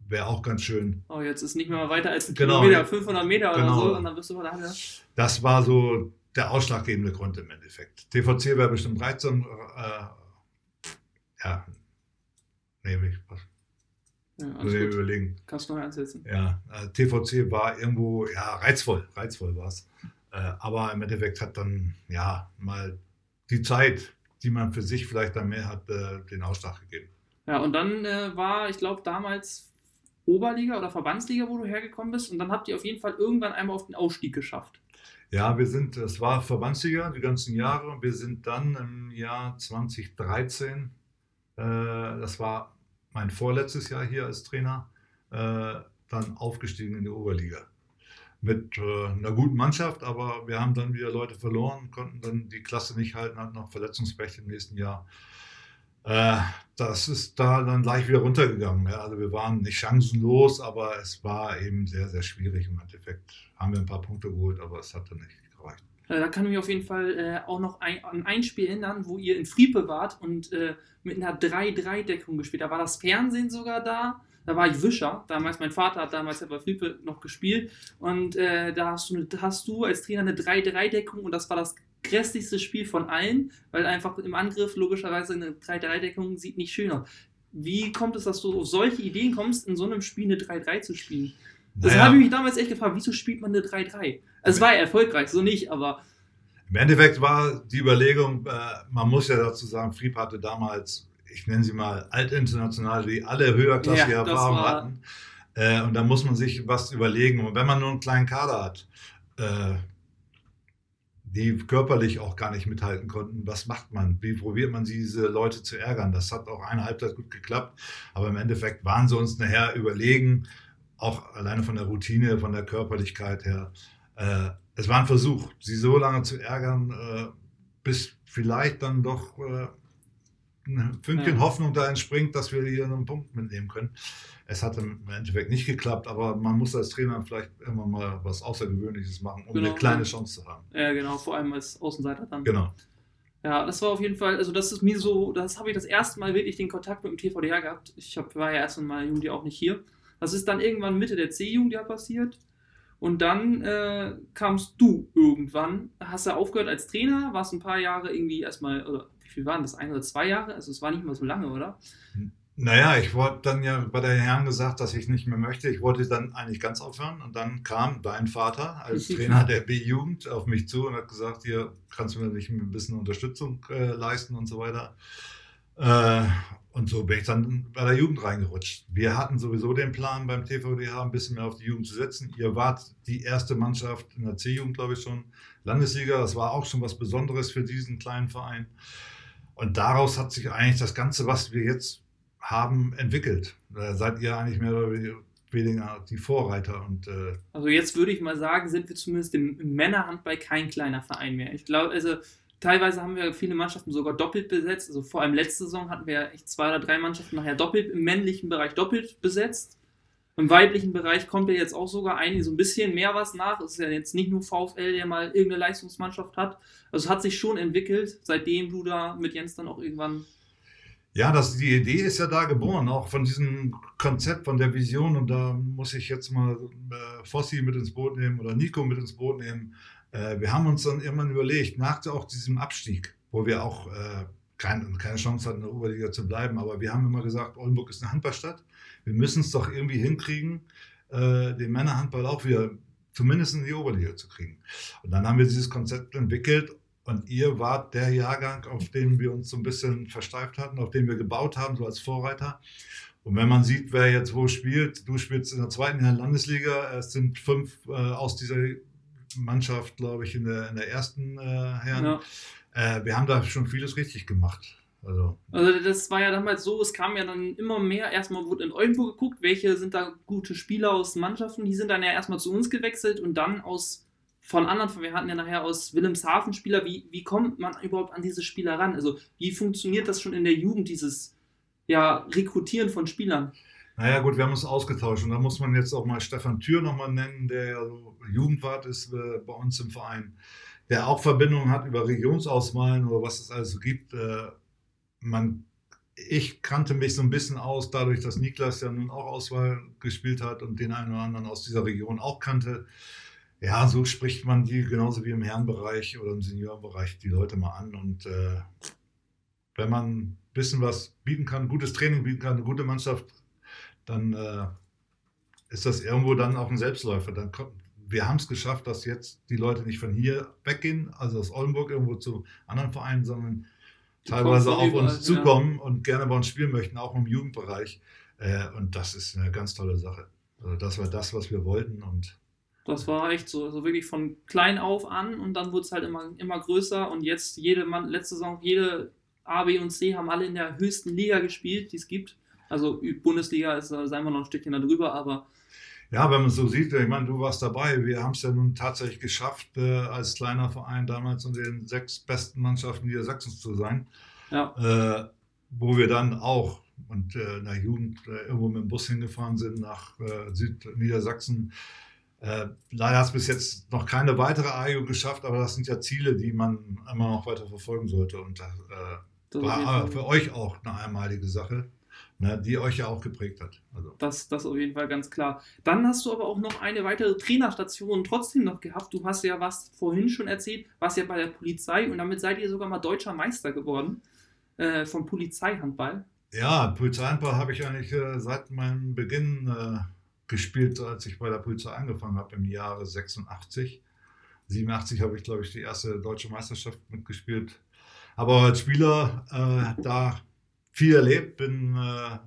wäre auch ganz schön. Oh, jetzt ist nicht mehr weiter als ein Genau. Kilometer, 500 Meter oder Genau. so und dann bist du der Halle. Das war so der ausschlaggebende Grund im Endeffekt. TVC wäre bestimmt reizend. Äh, ja, nee, ich was, Ja, muss ich alles gut. überlegen. Kannst du noch einsetzen. Ja, äh, TVC war irgendwo, ja, reizvoll, reizvoll war es. Äh, aber im Endeffekt hat dann, ja, mal die Zeit, die man für sich vielleicht dann mehr hat, äh, den Ausschlag gegeben. Ja, und dann äh, war, ich glaube, damals Oberliga oder Verbandsliga, wo du hergekommen bist. Und dann habt ihr auf jeden Fall irgendwann einmal auf den Ausstieg geschafft. Ja, wir sind, es war Verbandsliga die ganzen Jahre. Wir sind dann im Jahr 2013, äh, das war mein vorletztes Jahr hier als Trainer, äh, dann aufgestiegen in die Oberliga. Mit äh, einer guten Mannschaft, aber wir haben dann wieder Leute verloren, konnten dann die Klasse nicht halten, hatten noch Verletzungspech im nächsten Jahr. Äh, das ist da dann gleich wieder runtergegangen. Also wir waren nicht chancenlos, aber es war eben sehr, sehr schwierig im Endeffekt. Haben wir ein paar Punkte geholt, aber es hat dann nicht gereicht. Äh, da kann ich mich auf jeden Fall äh, auch noch ein, an ein Spiel erinnern, wo ihr in Friepe wart und mit einer 3-3-Deckung gespielt. Da war das Fernsehen sogar da. Da war ich Wischer. Damals, mein Vater hat damals ja bei Friepe noch gespielt. Und da hast du, hast du als Trainer eine 3-3-Deckung und das war das grässlichste Spiel von allen, weil einfach im Angriff logischerweise eine 3-3-Deckung sieht nicht schön aus. Wie kommt es, dass du auf solche Ideen kommst, in so einem Spiel eine 3-3 zu spielen? Das Naja, habe ich mich damals echt gefragt, wieso spielt man eine 3-3? Also es war ja erfolgreich, so nicht, aber Im Endeffekt war die Überlegung, äh, man muss ja dazu sagen, Friep hatte damals, ich nenne sie mal altinternational, die alle höherklassige Ja, Erfahrung war- hatten. Äh, und da muss man sich was überlegen. Und wenn man nur einen kleinen Kader hat, äh, die körperlich auch gar nicht mithalten konnten, was macht man? Wie probiert man diese Leute zu ärgern? Das hat auch eine Halbzeit gut geklappt, aber im Endeffekt waren sie uns nachher überlegen, auch alleine von der Routine, von der Körperlichkeit her. Äh, es war ein Versuch, sie so lange zu ärgern, äh, bis vielleicht dann doch äh, ein Fünkchen Ja. Hoffnung da entspringt, dass wir hier einen Punkt mitnehmen können. Es hat im Endeffekt nicht geklappt, aber man muss als Trainer vielleicht immer mal was Außergewöhnliches machen, um Genau. eine kleine Chance zu haben. Ja, genau, vor allem als Außenseiter dann. Genau. Ja, das war auf jeden Fall, also das ist mir so, das habe ich das erste Mal wirklich den Kontakt mit dem TVDR gehabt. Ich hab, war ja erst in meiner Jugend auch nicht hier. Das ist dann irgendwann Mitte der C-Jugend ja passiert. Und dann äh, kamst du irgendwann, hast du aufgehört als Trainer, warst ein paar Jahre irgendwie erstmal, oder wie viel waren das, ein oder zwei Jahre? Also es war nicht mal so lange, oder? Naja, ich wurde dann ja bei der Herren gesagt, dass ich nicht mehr möchte. Ich wollte dann eigentlich ganz aufhören. Und dann kam dein Vater als <laughs> Trainer der B-Jugend auf mich zu und hat gesagt, hier kannst du mir nicht ein bisschen Unterstützung äh, leisten und so weiter. Äh, und so bin ich dann bei der Jugend reingerutscht. Wir hatten sowieso den Plan beim TVDH ein bisschen mehr auf die Jugend zu setzen. Ihr wart die erste Mannschaft in der C-Jugend, glaube ich schon, Landesliga. Das war auch schon was Besonderes für diesen kleinen Verein. Und daraus hat sich eigentlich das Ganze, was wir jetzt haben, entwickelt. Da seid ihr eigentlich mehr oder weniger die Vorreiter. Und äh, Also jetzt würde ich mal sagen, sind wir zumindest im, Männerhandball kein kleiner Verein mehr. Ich glaube, also teilweise haben wir viele Mannschaften sogar doppelt besetzt. Also vor allem letzte Saison hatten wir echt zwei oder drei Mannschaften nachher doppelt im männlichen Bereich doppelt besetzt. Im weiblichen Bereich kommt ja jetzt auch sogar einige so ein bisschen mehr was nach. Es ist ja jetzt nicht nur VfL, der mal irgendeine Leistungsmannschaft hat. Also es hat sich schon entwickelt, seitdem du da mit Jens dann auch irgendwann. ja, das, die Idee ist ja da geboren, auch von diesem Konzept, von der Vision. Und da muss ich jetzt mal äh, Fossi mit ins Boot nehmen oder Nico mit ins Boot nehmen. Äh, wir haben uns dann irgendwann überlegt, nach auch diesem Abstieg, wo wir auch äh, kein, keine Chance hatten, in der Oberliga zu bleiben, aber wir haben immer gesagt, Oldenburg ist eine Handballstadt. Wir müssen es doch irgendwie hinkriegen, äh, den Männerhandball auch wieder zumindest in die Oberliga zu kriegen. Und dann haben wir dieses Konzept entwickelt und ihr wart der Jahrgang, auf den wir uns so ein bisschen versteift hatten, auf den wir gebaut haben, so als Vorreiter. Und wenn man sieht, wer jetzt wo spielt, du spielst in der zweiten Landesliga, es sind fünf äh, aus dieser Mannschaft, glaube ich, in der, in der ersten äh, Herren. Ja. Äh, wir haben da schon vieles richtig gemacht. Also, Also das war ja damals so, es kam ja dann immer mehr, erstmal wurde in Oldenburg geguckt, welche sind da gute Spieler aus Mannschaften, die sind dann ja erstmal zu uns gewechselt und dann aus von anderen, wir hatten ja nachher aus Wilhelmshaven Spieler, wie, wie kommt man überhaupt an diese Spieler ran? Also wie funktioniert das schon in der Jugend, dieses ja, Rekrutieren von Spielern? naja, gut, wir haben uns ausgetauscht und da muss man jetzt auch mal Stefan Thür nochmal nennen, der Jugendwart ist äh, bei uns im Verein, der auch Verbindungen hat über Regionsauswahlen oder was es also gibt. Man, ich kannte mich so ein bisschen aus, dadurch, dass Niklas ja nun auch Auswahl gespielt hat und den einen oder anderen aus dieser Region auch kannte. Ja, so spricht man die genauso wie im Herrenbereich oder im Seniorenbereich die Leute mal an. Und äh, wenn man ein bisschen was bieten kann, gutes Training bieten kann, eine gute Mannschaft, dann äh, ist das irgendwo dann auch ein Selbstläufer. Dann kommt, wir haben es geschafft, dass jetzt die Leute nicht von hier weggehen, also aus Oldenburg irgendwo zu anderen Vereinen, sondern teilweise auf überall, uns zukommen und gerne bei uns spielen möchten, auch im Jugendbereich. Äh, und das ist eine ganz tolle Sache. Also das war das, was wir wollten. Und Das war echt so, also wirklich von klein auf an und dann wurde es halt immer, immer größer und jetzt jede Mann, letzte Saison, jede A, B und C haben alle in der höchsten Liga gespielt, die es gibt. Also Bundesliga ist, da seien wir noch ein Stückchen darüber, aber ja, wenn man so sieht, ich meine, du warst dabei. Wir haben es ja nun tatsächlich geschafft, äh, als kleiner Verein damals unter den sechs besten Mannschaften Niedersachsens zu sein. ja, äh, wo wir dann auch und äh, in der Jugend äh, irgendwo mit dem Bus hingefahren sind nach äh, Südniedersachsen. Äh, leider hat es bis jetzt noch keine weitere AIO geschafft, aber das sind ja Ziele, die man immer noch weiter verfolgen sollte. Und das war für euch auch eine einmalige Sache, ne, die euch ja auch geprägt hat. Also, das, das auf jeden Fall ganz klar. Dann hast du aber auch noch eine weitere Trainerstation trotzdem noch gehabt. Du hast ja was vorhin schon erzählt, warst ja bei der Polizei und damit seid ihr sogar mal deutscher Meister geworden äh, vom Polizeihandball. ja, Polizeihandball habe ich eigentlich äh, seit meinem Beginn äh, gespielt, als ich bei der Polizei angefangen habe im Jahre 86. 87 habe ich, glaube ich, die erste deutsche Meisterschaft mitgespielt. Aber als Spieler äh, da viel erlebt, bin äh,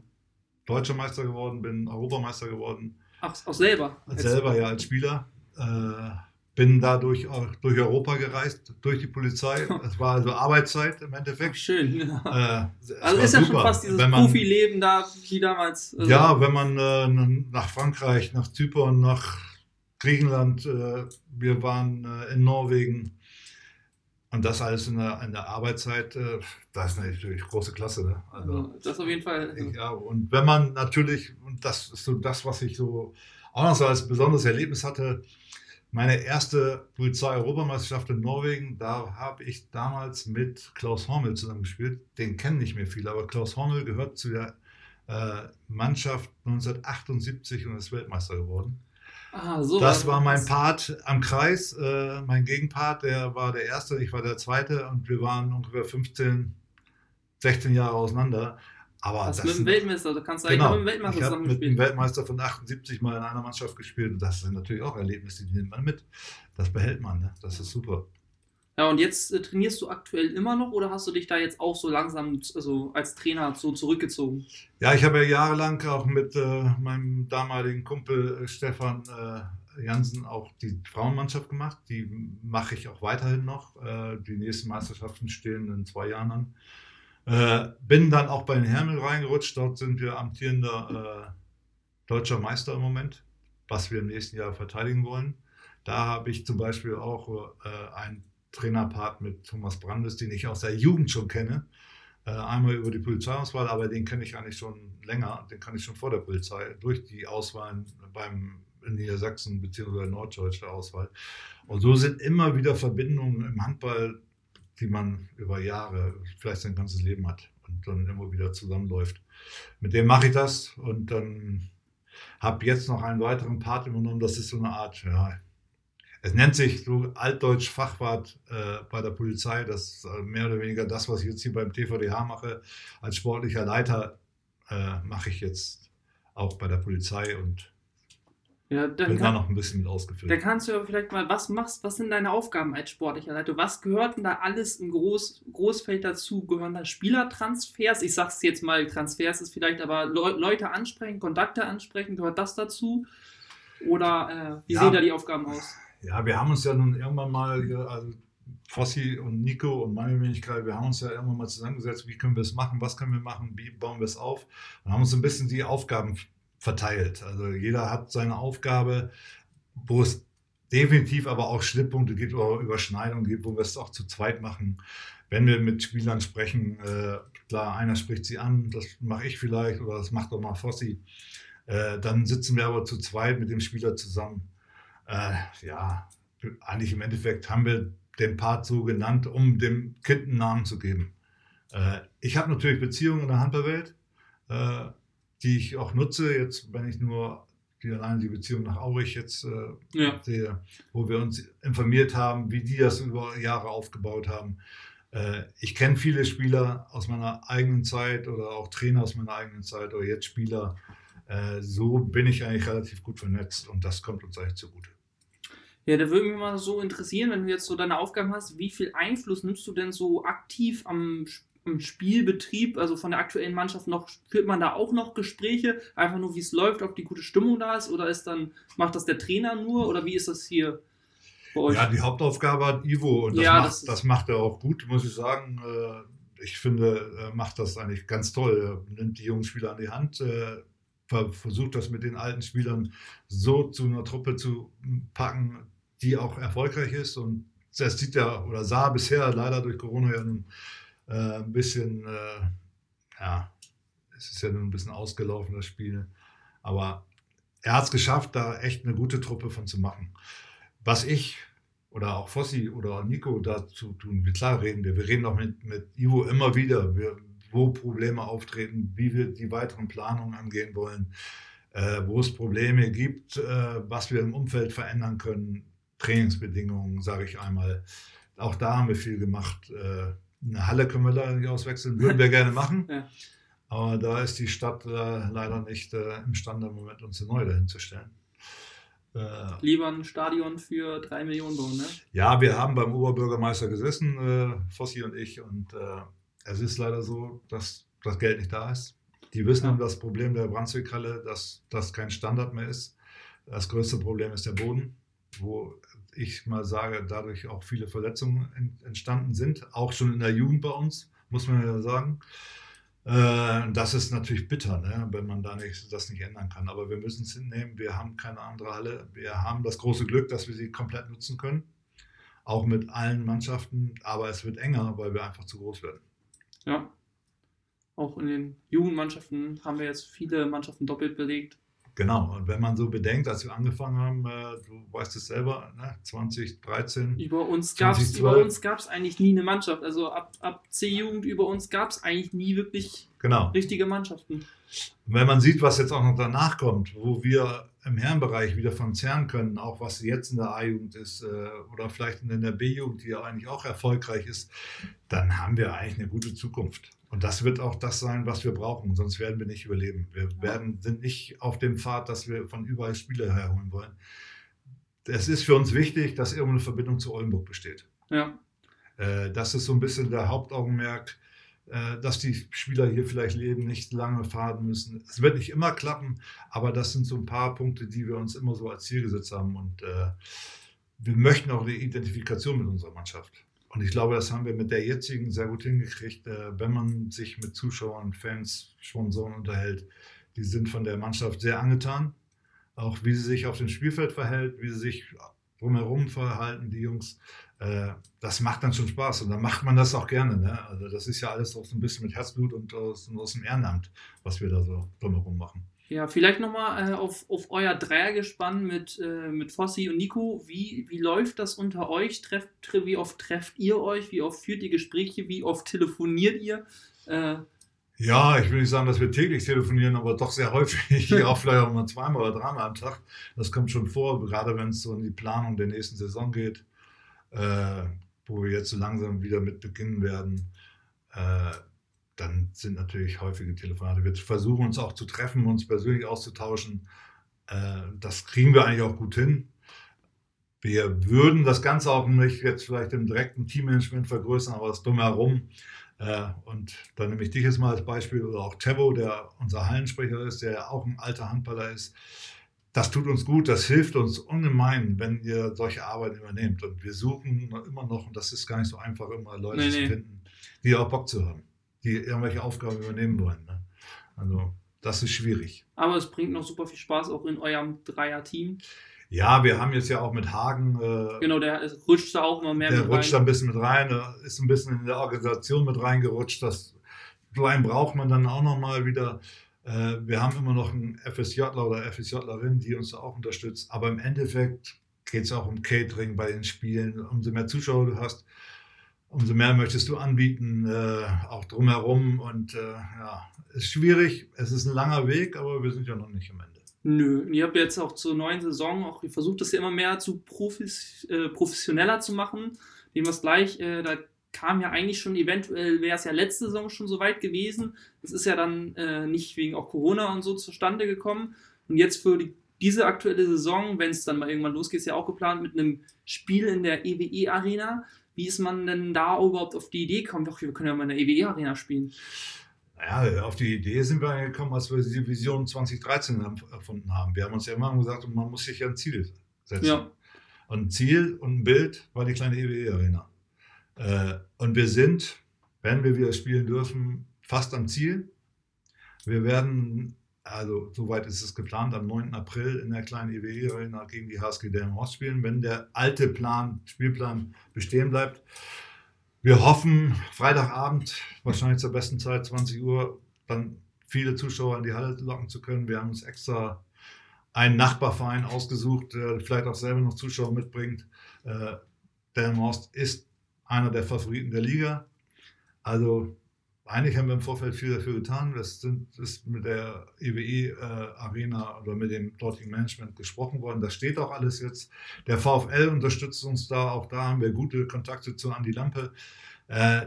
deutscher Meister geworden, bin Europameister geworden, Ach, auch selber. als selber ja als Spieler. Äh, bin dadurch auch durch Europa gereist, durch die Polizei. <laughs> Es war also Arbeitszeit im Ach, Endeffekt. schön. Äh, <laughs> Also ist ja schon super. fast dieses man- Profileben da, wie damals. Also, Ja, wenn man äh, nach Frankreich, nach Zypern, nach Griechenland, äh, wir waren äh, in Norwegen und das alles in der, in der Arbeitszeit, äh, das ist natürlich große Klasse. Ne? Also, das auf jeden Fall. Also, ja, und wenn man natürlich, und das ist so das, was ich so auch noch so als besonderes Erlebnis hatte, meine erste Polizei-Europameisterschaft in Norwegen, da habe ich damals mit Klaus Hormel zusammengespielt. Den kennen nicht mehr viele, aber Klaus Hormel gehört zu der äh, Mannschaft 1978 und ist Weltmeister geworden. Ah, so Das war mein. Part am Kreis. Äh, mein Gegenpart, der war der Erste, ich war der Zweite und wir waren ungefähr 15, 16 Jahre auseinander. Aber Das das mit dem Weltmeister, du kannst sagen, Genau. ich habe mit dem Weltmeister ich habe zusammen mit dem. Weltmeister von 78 mal in einer Mannschaft gespielt und das sind natürlich auch Erlebnisse, die nimmt man mit. Das behält man, ne? das ist super. Ja, und jetzt äh, trainierst du aktuell immer noch oder hast du dich da jetzt auch so langsam also als Trainer so zurückgezogen? Ja, ich habe ja jahrelang auch mit äh, meinem damaligen Kumpel äh, Stefan äh, Jansen auch die Frauenmannschaft gemacht. Die mache ich auch weiterhin noch. Äh, die nächsten Meisterschaften stehen in zwei Jahren an. Äh, bin dann auch bei den Hermel reingerutscht. Dort sind wir amtierender deutscher Meister im Moment, was wir im nächsten Jahr verteidigen wollen. Da habe ich zum Beispiel auch einen Trainerpart mit Thomas Brandes, den ich aus der Jugend schon kenne. Äh, einmal über die Polizeiauswahl, aber den kenne ich eigentlich schon länger. Den kann ich schon vor der Polizei durch die Auswahlen beim Niedersachsen bzw. norddeutsche Auswahl. Und so sind immer wieder Verbindungen im Handball, die man über Jahre, vielleicht sein ganzes Leben hat und dann immer wieder zusammenläuft. Mit dem mache ich das und dann habe jetzt noch einen weiteren Part übernommen. Das ist so eine Art, ja, es nennt sich so altdeutsch Fachwart äh, bei der Polizei. Das ist äh, mehr oder weniger das, was ich jetzt hier beim TVDH mache. Als sportlicher Leiter äh, mache ich jetzt auch bei der Polizei und Ja, dann, bin da kann, noch ein bisschen mit ausgefüllt. dann kannst du ja vielleicht mal, was machst, was sind deine Aufgaben als sportlicher Leiter? Was gehört denn da alles im Groß, Großfeld dazu? Gehören da Spielertransfers? Ich sag's jetzt mal, Transfers ist vielleicht, aber Le Leute ansprechen, Kontakte ansprechen, gehört das dazu? Oder äh, wie Ja. sehen da die Aufgaben aus? Ja, wir haben uns ja nun irgendwann mal, ge- also Fossi und Nico und meine Wenigkeit, wir haben uns ja immer mal zusammengesetzt, wie können wir es machen, was können wir machen, wie bauen wir es auf und haben uns ein bisschen die Aufgaben verteilt. Also jeder hat seine Aufgabe, wo es definitiv aber auch Schnittpunkte gibt oder Überschneidungen gibt, wo wir es auch zu zweit machen. Wenn wir mit Spielern sprechen, äh, klar, einer spricht sie an, das mache ich vielleicht oder das macht auch mal Fossi. Äh, dann sitzen wir aber zu zweit mit dem Spieler zusammen. Äh, ja, eigentlich im Endeffekt haben wir den Part so genannt, um dem Kind einen Namen zu geben. Äh, ich habe natürlich Beziehungen in der Handballwelt, äh, die ich auch nutze, jetzt wenn ich nur die alleine die Beziehung nach Aurich jetzt äh, Ja. sehe, wo wir uns informiert haben, wie die das über Jahre aufgebaut haben. Äh, ich kenne viele Spieler aus meiner eigenen Zeit oder auch Trainer aus meiner eigenen Zeit oder jetzt Spieler. Äh, so bin ich eigentlich relativ gut vernetzt und das kommt uns eigentlich zugute. Ja, da würde mich mal so interessieren, wenn du jetzt so deine Aufgaben hast, wie viel Einfluss nimmst du denn so aktiv am, am Spielbetrieb, also von der aktuellen Mannschaft noch, führt man da auch noch Gespräche, einfach nur wie es läuft, ob die gute Stimmung da ist oder ist dann, macht das der Trainer nur oder wie ist das hier bei euch? Ja, die Hauptaufgabe hat Ivo und das, Ja, macht, das das, macht er auch gut, muss ich sagen. Äh, Ich finde, er macht das eigentlich ganz toll. Er nimmt die jungen Spieler an die Hand, äh, ver- versucht das mit den alten Spielern so zu einer Truppe zu packen, die auch erfolgreich ist. Und das sieht ja oder sah bisher leider durch Corona ja nun äh, ein bisschen, äh, ja, es ist ja nun ein bisschen ausgelaufen, das Spiel. Aber er hat es geschafft, da echt eine gute Truppe von zu machen. Was ich oder auch Fossi oder Nico dazu tun, wir klar reden wir. Wir reden auch mit, mit Ivo immer wieder, wir, wo Probleme auftreten, wie wir die weiteren Planungen angehen wollen, äh, wo es Probleme gibt, äh, was wir im Umfeld verändern können, Trainingsbedingungen, sage ich einmal. Auch da haben wir viel gemacht. Äh, eine Halle können wir leider nicht auswechseln, würden wir <laughs> gerne machen. Ja. Aber da ist die Stadt äh, leider nicht äh, imstande, im Moment uns eine neue dahin zu stellen. Lieber ein Stadion für drei Millionen bauen, ne? ja, wir haben beim Oberbürgermeister gesessen, Fossi und ich, und es ist leider so, dass das Geld nicht da ist. Die wissen um das Problem der Brunswick-Halle, dass das kein Standard mehr ist. Das größte Problem ist der Boden, wo ich mal sage, dadurch auch viele Verletzungen en- entstanden sind, auch schon in der Jugend bei uns, muss man ja sagen. Äh, das ist natürlich bitter, ne, wenn man da nicht, das nicht ändern kann. Aber wir müssen es hinnehmen. Wir haben keine andere Halle. Wir haben das große Glück, dass wir sie komplett nutzen können. Auch mit allen Mannschaften. Aber es wird enger, weil wir einfach zu groß werden. Ja. Auch in den Jugendmannschaften haben wir jetzt viele Mannschaften doppelt belegt. Genau. Und wenn man so bedenkt, als wir angefangen haben, äh, du weißt es selber, ne, 2013. Über uns gab es 2012. über uns gab's eigentlich nie eine Mannschaft. Also ab, ab C-Jugend über uns gab es eigentlich nie wirklich Genau. richtige Mannschaften. Und wenn man sieht, was jetzt auch noch danach kommt, wo wir im Herrenbereich wieder von zerren können, auch was jetzt in der A-Jugend ist äh, oder vielleicht in der B-Jugend, die ja eigentlich auch erfolgreich ist, dann haben wir eigentlich eine gute Zukunft. Und das wird auch das sein, was wir brauchen, sonst werden wir nicht überleben. Wir werden, sind nicht auf dem Pfad, dass wir von überall Spieler herholen wollen. Es ist für uns wichtig, dass irgendeine Verbindung zu Oldenburg besteht. Ja. Äh, Das ist so ein bisschen der Hauptaugenmerk, äh, dass die Spieler hier vielleicht leben, nicht lange fahren müssen. Es wird nicht immer klappen, aber das sind so ein paar Punkte, die wir uns immer so als Ziel gesetzt haben. Und äh, wir möchten auch die Identifikation mit unserer Mannschaft. Und ich glaube, das haben wir mit der jetzigen sehr gut hingekriegt, äh, wenn man sich mit Zuschauern, Fans, Sponsoren unterhält. Die sind von der Mannschaft sehr angetan. Auch wie sie sich auf dem Spielfeld verhält, wie sie sich drumherum verhalten, die Jungs äh, das macht dann schon Spaß und dann macht man das auch gerne. Ne? Also das ist ja alles auch so ein bisschen mit Herzblut und aus, aus dem Ehrenamt, was wir da so drumherum machen. Ja, vielleicht nochmal äh, auf, auf euer Dreiergespann mit, äh, mit Fossi und Nico. Wie, wie läuft das unter euch? Trefft, tre- wie oft trefft ihr euch? Wie oft führt ihr Gespräche? Wie oft telefoniert ihr? Äh, Ja, ich will nicht sagen, dass wir täglich telefonieren, aber doch sehr häufig. <laughs> Ja, auch vielleicht auch mal zweimal oder dreimal am Tag. Das kommt schon vor, gerade wenn es so in die Planung der nächsten Saison geht, äh, wo wir jetzt so langsam wieder mit beginnen werden. Dann sind natürlich häufige Telefonate. Wir versuchen uns auch zu treffen, uns persönlich auszutauschen. Äh, das kriegen wir eigentlich auch gut hin. Wir würden das Ganze auch nicht jetzt vielleicht im direkten Teammanagement vergrößern, aber das Drumherum. Äh, und dann nehme ich dich jetzt mal als Beispiel oder auch Tevo, der unser Hallensprecher ist, der ja auch ein alter Handballer ist. das tut uns gut, das hilft uns ungemein, wenn ihr solche Arbeit übernehmt. Und wir suchen immer noch, und das ist gar nicht so einfach, immer Leute Nee, zu finden, die auch Bock zu haben, die irgendwelche Aufgaben übernehmen wollen. Ne? Also das ist schwierig. Aber es bringt noch super viel Spaß auch in eurem Dreier-Team. Ja, wir haben jetzt ja auch mit Hagen, äh, Genau, der rutscht da auch immer mehr der mit rutscht da rein. ein bisschen mit rein, der ist ein bisschen in der Organisation mit reingerutscht. Das so einen braucht man dann auch nochmal wieder. Äh, wir haben immer noch einen FSJler oder FSJlerin, die uns da auch unterstützt. Aber im Endeffekt geht es auch um Catering bei den Spielen. Umso mehr Zuschauer du hast, umso mehr möchtest du anbieten, äh, auch drumherum. Und äh, ja, ist schwierig. Es ist ein langer Weg, aber wir sind ja noch nicht am Ende. Nö, ihr habt jetzt auch zur neuen Saison auch versucht, das ja immer mehr zu profis, äh, professioneller zu machen. Dem was gleich, äh, da kam ja eigentlich schon, eventuell wäre es ja letzte Saison schon so weit gewesen. Das ist ja dann äh, nicht wegen auch Corona und so zustande gekommen. Und jetzt für die, diese aktuelle Saison, wenn es dann mal irgendwann losgeht, ist ja auch geplant mit einem Spiel in der EWE-Arena. Wie ist man denn da überhaupt auf die Idee gekommen? Doch, wir können ja mal in der EWE-Arena spielen. Naja, auf die Idee sind wir gekommen, als wir die Vision 2013 erfunden haben. Wir haben uns ja immer gesagt, man muss sich ja ein Ziel setzen. Ja. Und ein Ziel und ein Bild war die kleine EWE-Arena. Äh, und wir sind, wenn wir wieder spielen dürfen, fast am Ziel. Wir werden, also soweit ist es geplant, am 9. April in der kleinen EWE-Arena gegen die HSG Delmenhorst spielen, wenn der alte Plan, Spielplan bestehen bleibt. Wir hoffen, Freitagabend, wahrscheinlich zur besten Zeit, 20 Uhr, dann viele Zuschauer in die Halle locken zu können. Wir haben uns extra einen Nachbarverein ausgesucht, der vielleicht auch selber noch Zuschauer mitbringt. Äh, Delmenhorst ist einer der Favoriten der Liga. Also eigentlich haben wir im Vorfeld viel dafür getan. Das sind, ist mit der EWE-Arena oder mit dem dortigen Management gesprochen worden. Das steht auch alles jetzt. Der VfL unterstützt uns da. Auch da haben wir gute Kontakte zu Andi Lampe. Äh,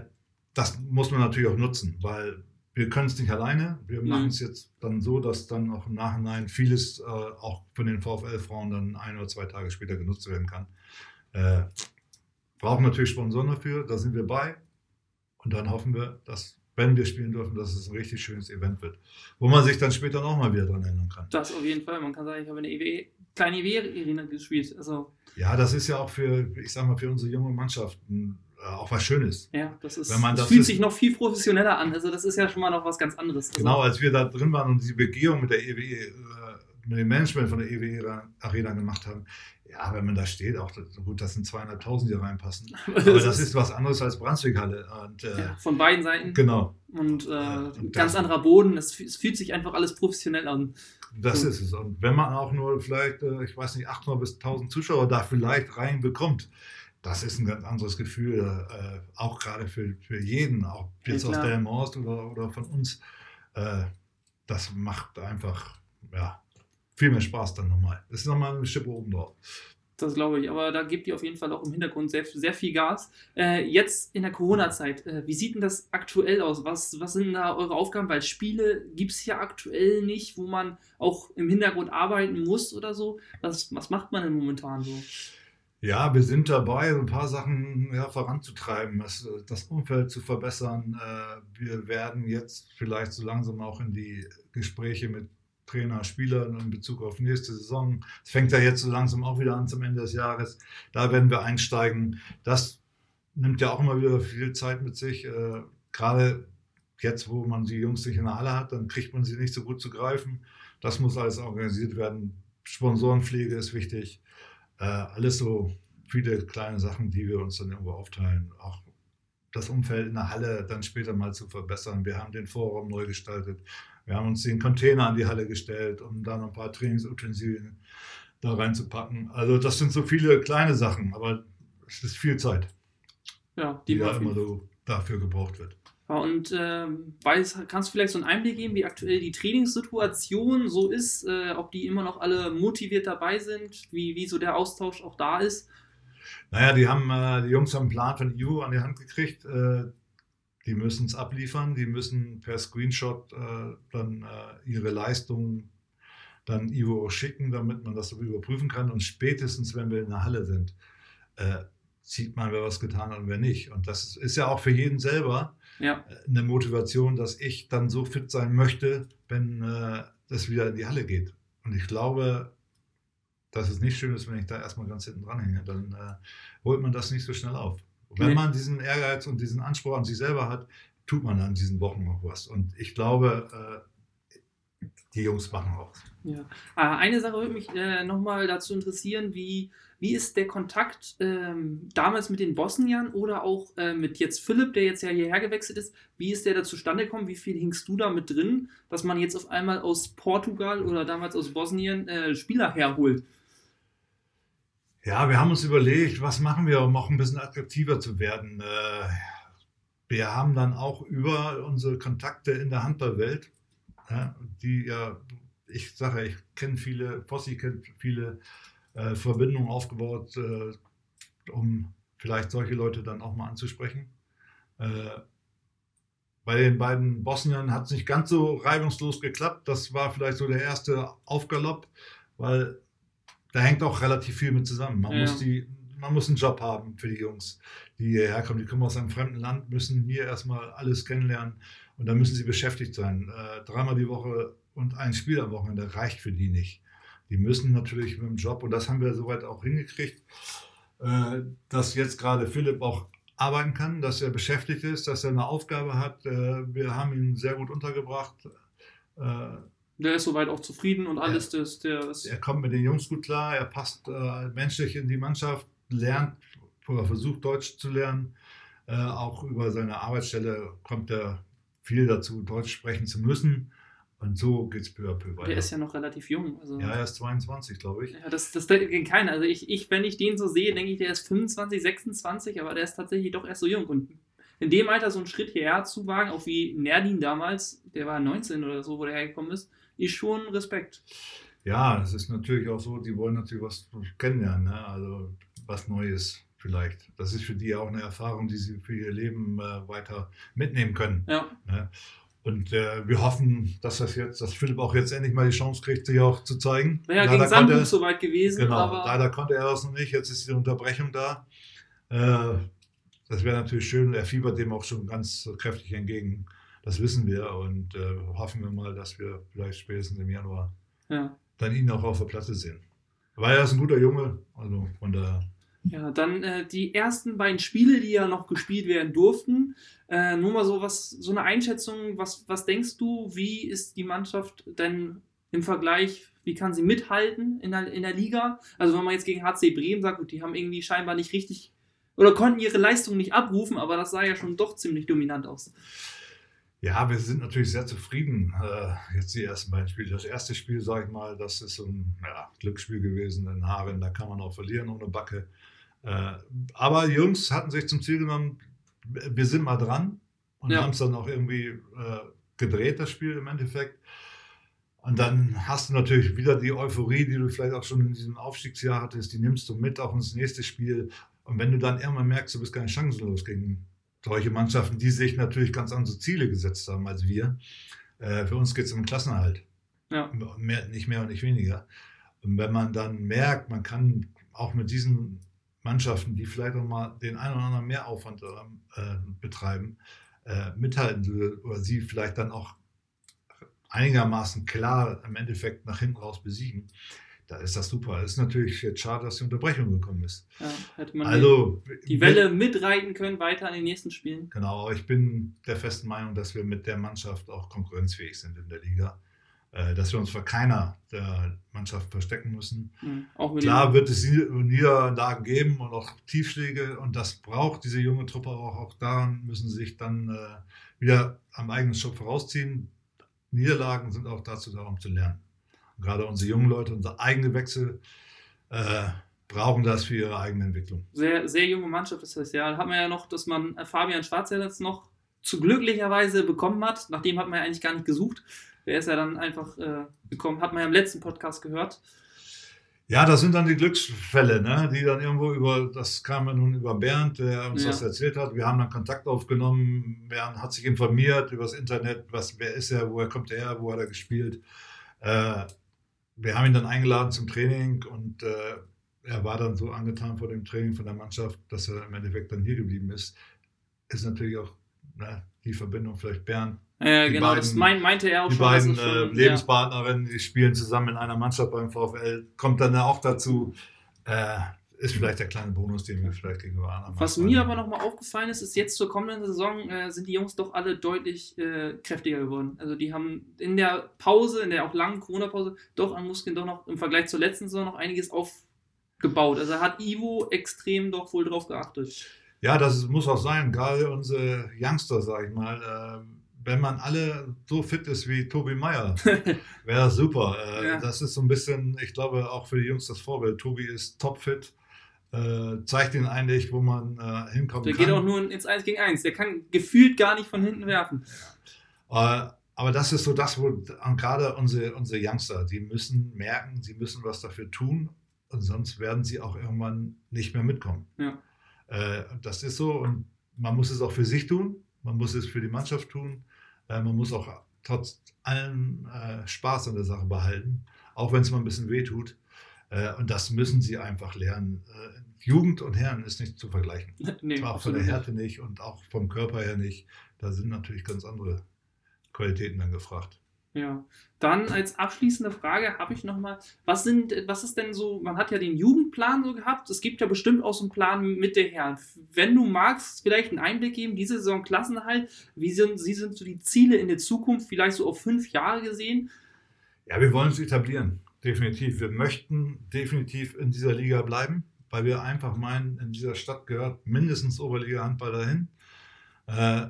das muss man natürlich auch nutzen, weil wir können es nicht alleine. Wir Mhm. machen es jetzt dann so, dass dann auch im Nachhinein vieles äh, auch von den VfL-Frauen dann ein oder zwei Tage später genutzt werden kann. Äh, brauchen natürlich Sponsoren dafür, da sind wir bei. Und dann hoffen wir, dass, wenn wir spielen dürfen, dass es ein richtig schönes Event wird, wo man sich dann später noch mal wieder dran erinnern kann. Das auf jeden Fall. Man kann sagen, ich habe in der EWE, kleine EWE-Arena gespielt. Also, Ja, das ist ja auch für, ich sag mal, für unsere junge Mannschaften äh, auch was Schönes. ja, das ist. Wenn man das fühlt ist- sich noch viel professioneller an. Also, das ist ja schon mal noch was ganz anderes. Also, Genau, als wir da drin waren und die Begehung mit der EWE, mit dem Management von der EWE Arena gemacht haben, ja, wenn man da steht, auch gut, das sind zweieinhalbtausend, die reinpassen. <laughs> Aber das ist was anderes als Brunswick-Halle. Äh, ja, von beiden Seiten. Genau, Und äh, und ganz das- anderer Boden. Es, fü- es fühlt sich einfach alles professionell an. das So. ist es. Und wenn man auch nur vielleicht, äh, ich weiß nicht, 800 bis 1000 Zuschauer da vielleicht reinbekommt, das ist ein ganz anderes Gefühl, äh, auch gerade für, für jeden, auch Ja, jetzt aus klar. Delmenhorst oder, oder von uns. Äh, das macht einfach, ja, viel mehr Spaß dann nochmal. Das ist nochmal eine Schippe oben drauf. Das glaube ich. Aber da gebt ihr auf jeden Fall auch im Hintergrund sehr, sehr viel Gas. Äh, jetzt in der Corona-Zeit, äh, wie sieht denn das aktuell aus? Was, was sind da eure Aufgaben? Weil Spiele gibt es ja aktuell nicht, wo man auch im Hintergrund arbeiten muss oder so. Was, was macht man denn momentan so? Ja, wir sind dabei, ein paar Sachen ja, voranzutreiben, das, das Umfeld zu verbessern. Äh, Wir werden jetzt vielleicht so langsam auch in die Gespräche mit Trainer, Spielern in Bezug auf nächste Saison. Es fängt ja jetzt so langsam auch wieder an zum Ende des Jahres. Da werden wir einsteigen. Das nimmt ja auch immer wieder viel Zeit mit sich. Äh, Gerade jetzt, wo man die Jungs nicht in der Halle hat, dann kriegt man sie nicht so gut zu greifen. Das muss alles organisiert werden. Sponsorenpflege ist wichtig. Äh, alles so viele kleine Sachen, die wir uns dann irgendwo aufteilen. Auch das Umfeld in der Halle dann später mal zu verbessern. Wir haben den Vorraum neu gestaltet. Wir haben uns den Container an die Halle gestellt, um da noch ein paar Trainingsutensilien da reinzupacken. Also das sind so viele kleine Sachen, aber es ist viel Zeit, Ja, die die da immer so dafür gebraucht wird. Ja, und ähm, weiß, kannst du vielleicht so einen Einblick geben, wie aktuell die Trainingssituation so ist, äh, ob die immer noch alle motiviert dabei sind, wie, wie so der Austausch auch da ist? Naja, die haben, äh, die Jungs haben einen Plan von EU an die Hand gekriegt. Die müssen es abliefern, die müssen per Screenshot äh, dann äh, ihre Leistungen dann Ivo schicken, damit man das überprüfen kann. Und spätestens, wenn wir in der Halle sind, äh, sieht man, wer was getan hat und wer nicht. Und das ist, ist ja auch für jeden selber Ja, äh, eine Motivation, dass ich dann so fit sein möchte, wenn äh, das wieder in die Halle geht. Und ich glaube, dass es nicht schön ist, wenn ich da erstmal ganz hinten dran hänge. Dann äh, holt man das nicht so schnell auf. Wenn Nee. man diesen Ehrgeiz und diesen Anspruch an sich selber hat, tut man an diesen Wochen noch was. Und ich glaube, äh, die Jungs machen auch. Ja. Ah, Eine Sache würde mich äh, nochmal dazu interessieren, wie, wie ist der Kontakt ähm, damals mit den Bosniern oder auch äh, mit jetzt Philipp, der jetzt ja hierher gewechselt ist, wie ist der da zustande gekommen? Wie viel hingst du da mit drin, dass man jetzt auf einmal aus Portugal oder damals aus Bosnien äh, Spieler herholt? Ja, wir haben uns überlegt, was machen wir, um auch ein bisschen attraktiver zu werden. Äh, Wir haben dann auch über unsere Kontakte in der Handballwelt, ja, die ja, ich sage, ich kenne viele, Fossi kennt viele äh, Verbindungen aufgebaut, äh, um vielleicht solche Leute dann auch mal anzusprechen. Äh, bei den beiden Bosniern hat es nicht ganz so reibungslos geklappt. Das war vielleicht so der erste Aufgalopp, weil da hängt auch relativ viel mit zusammen. Man, Ja. muss die, man muss einen Job haben für die Jungs, die hierher kommen. Die kommen aus einem fremden Land, müssen hier erstmal alles kennenlernen und dann müssen sie beschäftigt sein. Äh, dreimal die Woche und ein Spiel am Wochenende reicht für die nicht. Die müssen natürlich mit dem Job, und das haben wir soweit auch hingekriegt, äh, dass jetzt gerade Philipp auch arbeiten kann, dass er beschäftigt ist, dass er eine Aufgabe hat. Äh, wir haben ihn sehr gut untergebracht. Der ist soweit auch zufrieden und alles, das, der ist, er kommt mit den Jungs gut klar, er passt äh, menschlich in die Mannschaft, lernt oder versucht Deutsch zu lernen. Äh, auch über seine Arbeitsstelle kommt er viel dazu, Deutsch sprechen zu müssen. Und so geht es peu à peu weiter. der ist ja noch relativ jung. Also, ja, er ist 22, glaube ich. Ja, das, das denkt keiner. Also ich, ich, wenn ich den so sehe, denke ich, der ist 25, 26, aber der ist tatsächlich doch erst so jung. Und in dem Alter so einen Schritt hierher zu wagen, auch wie Nerdin damals, der war 19 oder so, wo der hergekommen ist, ist schon Respekt. Ja, es ist natürlich auch so, die wollen natürlich was kennenlernen, ne? also was Neues vielleicht. Das ist für die auch eine Erfahrung, die sie für ihr Leben äh, weiter mitnehmen können. Ja, Ne? Und äh, wir hoffen, dass das jetzt, dass Philipp auch jetzt endlich mal die Chance kriegt, sich auch zu zeigen. wäre ja Leider gegen konnte- Sandbuch soweit gewesen, Genau, aber leider konnte er das noch nicht. Jetzt ist die Unterbrechung da. Äh, das wäre natürlich schön. Er fiebert dem auch schon ganz kräftig entgegen. Das wissen wir und äh, hoffen wir mal, dass wir vielleicht spätestens im Januar ja. dann ihn auch auf der Platte sehen. Er ist ein guter Junge. Also von der Ja, dann äh, die ersten beiden Spiele, die ja noch gespielt werden durften. Äh, nur mal so was, so eine Einschätzung, was, was denkst du, wie ist die Mannschaft denn im Vergleich, wie kann sie mithalten in der, in der Liga? Also wenn man jetzt gegen HC Bremen sagt, gut, die haben irgendwie scheinbar nicht richtig oder konnten ihre Leistung nicht abrufen, aber das sah ja schon doch ziemlich dominant aus. Ja, wir sind natürlich sehr zufrieden. Äh, jetzt die ersten beiden Spiele. Das erste Spiel, sage ich mal, das ist so ein ja, Glücksspiel gewesen in Haaren. Da kann man auch verlieren ohne Backe. Äh, aber die Jungs hatten sich zum Ziel genommen, wir sind mal dran und Ja. haben es dann auch irgendwie äh, gedreht, das Spiel im Endeffekt. Und dann hast du natürlich wieder die Euphorie, die du vielleicht auch schon in diesem Aufstiegsjahr hattest, die nimmst du mit auch ins nächste Spiel. Und wenn du dann irgendwann merkst, du bist keine chancenlos gegen solche Mannschaften, die sich natürlich ganz andere Ziele gesetzt haben als wir. Äh, für uns geht es um Klassenerhalt. Ja. Mehr, nicht mehr und nicht weniger. Und wenn man dann merkt, man kann auch mit diesen Mannschaften, die vielleicht auch mal den einen oder anderen Mehraufwand äh, betreiben, äh, mithalten oder sie vielleicht dann auch einigermaßen klar im Endeffekt nach hinten raus besiegen, da ist das super. Es ist natürlich jetzt schade, dass die Unterbrechung gekommen ist. Ja, hätte man Also die Welle mitreiten können weiter in den nächsten Spielen. Genau, aber ich bin der festen Meinung, dass wir mit der Mannschaft auch konkurrenzfähig sind in der Liga. Äh, Dass wir uns vor keiner der Mannschaft verstecken müssen. Mhm. Klar wird es Niederlagen geben und auch Tiefschläge und das braucht diese junge Truppe auch. Auch daran müssen sie sich dann äh, wieder am eigenen Schopf vorausziehen. Niederlagen sind auch dazu da, um zu lernen. Gerade unsere jungen Leute, unsere eigene Wechsel äh, brauchen das für ihre eigene Entwicklung. sehr, sehr junge Mannschaft ist das ja. Da hat man ja noch, dass man äh, Fabian Schwarzer jetzt noch zu glücklicherweise bekommen hat. Nach dem hat man ja eigentlich gar nicht gesucht. Der ist ja dann einfach äh, gekommen, hat man ja im letzten Podcast gehört. Ja, das sind dann die Glücksfälle, ne? die dann irgendwo über, das kam ja nun über Bernd, der uns Ja. das erzählt hat. Wir haben dann Kontakt aufgenommen, Bernd hat sich informiert über das Internet, was, wer ist er, woher kommt er her, wo hat er gespielt. Äh, wir haben ihn dann eingeladen zum Training und äh, er war dann so angetan vor dem Training von der Mannschaft, dass er im Endeffekt dann hier geblieben ist. Ist natürlich auch ne, die Verbindung vielleicht Bernd Ja, Die genau, das beiden- mein, meinte er auch Die schon. dass beiden schon, äh, Lebenspartnerinnen, die spielen zusammen in einer Mannschaft beim VfL, kommt dann auch dazu. Äh, ist vielleicht der kleine Bonus, den wir vielleicht gegenüber anderen Was mir aber nochmal aufgefallen ist, ist jetzt zur kommenden Saison äh, sind die Jungs doch alle deutlich äh, kräftiger geworden. Also die haben in der Pause, in der auch langen Corona-Pause, doch an Muskeln doch noch im Vergleich zur letzten Saison noch einiges aufgebaut. Also hat Ivo extrem doch wohl drauf geachtet. Ja, das muss auch sein. Gerade unsere Youngster, sag ich mal. Äh, wenn man alle so fit ist wie Tobi Meyer, <laughs> wäre das super. Äh, Ja. Das ist so ein bisschen, ich glaube, auch für die Jungs das Vorbild. Tobi ist topfit, äh, zeigt ihnen eigentlich, wo man äh, hinkommen Der kann. geht auch nur ins 1 gegen 1. Der kann gefühlt gar nicht von hinten werfen. Äh, aber das ist so das, wo gerade unsere, unsere Youngster, die müssen merken, sie müssen was dafür tun, und sonst werden sie auch irgendwann nicht mehr mitkommen. Ja. Äh, das ist so und man muss es auch für sich tun, man muss es für die Mannschaft tun, äh, man muss auch trotz allem äh, Spaß an der Sache behalten, auch wenn es mal ein bisschen weh tut. Äh, und das müssen sie einfach lernen. Äh, Jugend und Herren ist nicht zu vergleichen. <laughs> nee, Auch von der Härte nicht und auch vom Körper her nicht. Da sind natürlich ganz andere Qualitäten dann gefragt. Ja. Dann als abschließende Frage habe ich nochmal, was sind, was ist denn so, man hat ja den Jugendplan so gehabt, es gibt ja bestimmt auch so einen Plan mit der Herren. Wenn du magst, vielleicht einen Einblick geben, diese Saison Klassenhalt, wie sind, wie sind so die Ziele in der Zukunft, vielleicht so auf fünf Jahre gesehen? Ja, wir wollen es etablieren, definitiv. Wir möchten definitiv in dieser Liga bleiben, weil wir einfach meinen, in dieser Stadt gehört mindestens Oberliga-Handball dahin. Äh,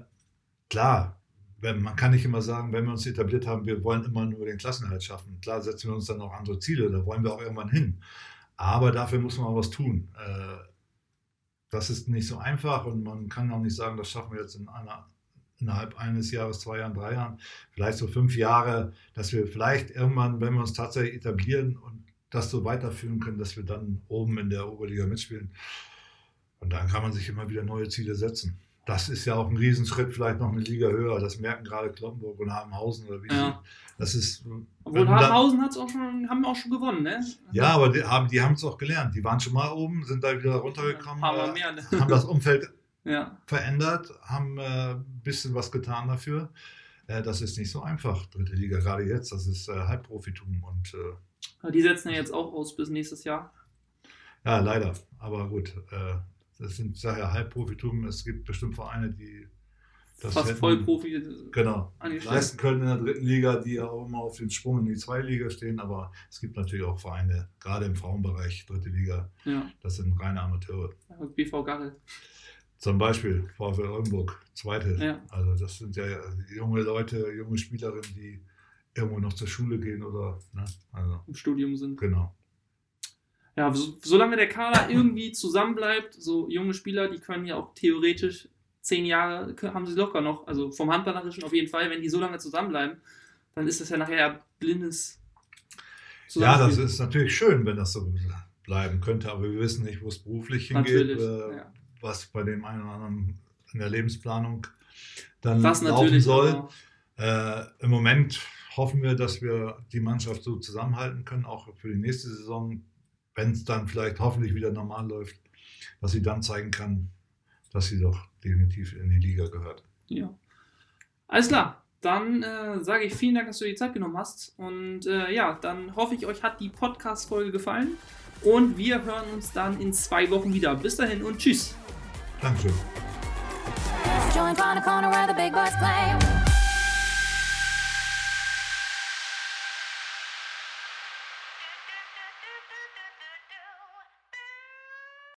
klar, wenn, man kann nicht immer sagen, wenn wir uns etabliert haben, wir wollen immer nur den Klassenerhalt schaffen. Klar setzen wir uns dann auch andere Ziele, da wollen wir auch irgendwann hin. Aber dafür muss man auch was tun. Äh, das ist nicht so einfach und man kann auch nicht sagen, das schaffen wir jetzt in einer, innerhalb eines Jahres, zwei Jahren, drei Jahren, vielleicht so fünf Jahre, dass wir vielleicht irgendwann, wenn wir uns tatsächlich etablieren und das so weiterführen können, dass wir dann oben in der Oberliga mitspielen. Und dann kann man sich immer wieder neue Ziele setzen. Das ist ja auch ein Riesenschritt, vielleicht noch eine Liga höher. Das merken gerade Kloppenburg und Habenhausen oder wie Ja. Das ist. Obwohl Harthausen hat's auch schon, haben auch schon gewonnen, ne? Ja, aber die haben die es auch gelernt. Die waren schon mal oben, sind da wieder runtergekommen, paar Mal äh, ne? haben das Umfeld Ja. verändert, haben äh, ein bisschen was getan dafür. Äh, das ist nicht so einfach, dritte Liga, gerade jetzt. Das ist äh, Halbprofitum und äh, Die setzen ja jetzt auch aus bis nächstes Jahr. ja, leider. Aber gut, äh, das sind daher Halbprofitum. Es gibt bestimmt Vereine, die das Fast hätten- Vollprofi Genau. leisten können in der dritten Liga, die ja auch immer auf den Sprung in die zweite Liga stehen. Aber es gibt natürlich auch Vereine, gerade im Frauenbereich, dritte Liga, Ja. das sind reine Amateure. BV Garrel. Zum Beispiel VfL Oldenburg, zweite. Ja. Also das sind ja junge Leute, junge Spielerinnen, die irgendwo noch zur Schule gehen oder, ne? Also, im Studium sind. genau. Ja, so, solange der Kader irgendwie zusammenbleibt, so junge Spieler, die können ja auch theoretisch zehn Jahre, haben sie locker noch, also vom Handballerischen auf jeden Fall, wenn die so lange zusammenbleiben, dann ist das ja nachher blindes Ja, das ist natürlich schön, wenn das so bleiben könnte, aber wir wissen nicht, wo es beruflich hingeht, Natürlich, äh, ja. Was bei dem einen oder anderen in der Lebensplanung dann Das laufen soll. Äh, Im Moment hoffen wir, dass wir die Mannschaft so zusammenhalten können, auch für die nächste Saison, wenn es dann vielleicht hoffentlich wieder normal läuft, dass sie dann zeigen kann, dass sie doch definitiv in die Liga gehört. Ja. Alles klar. Dann äh, sage ich vielen Dank, dass du dir die Zeit genommen hast. Und äh, ja, dann hoffe ich, euch hat die Podcast-Folge gefallen. Und wir hören uns dann in zwei Wochen wieder. Bis dahin und tschüss. Thank you.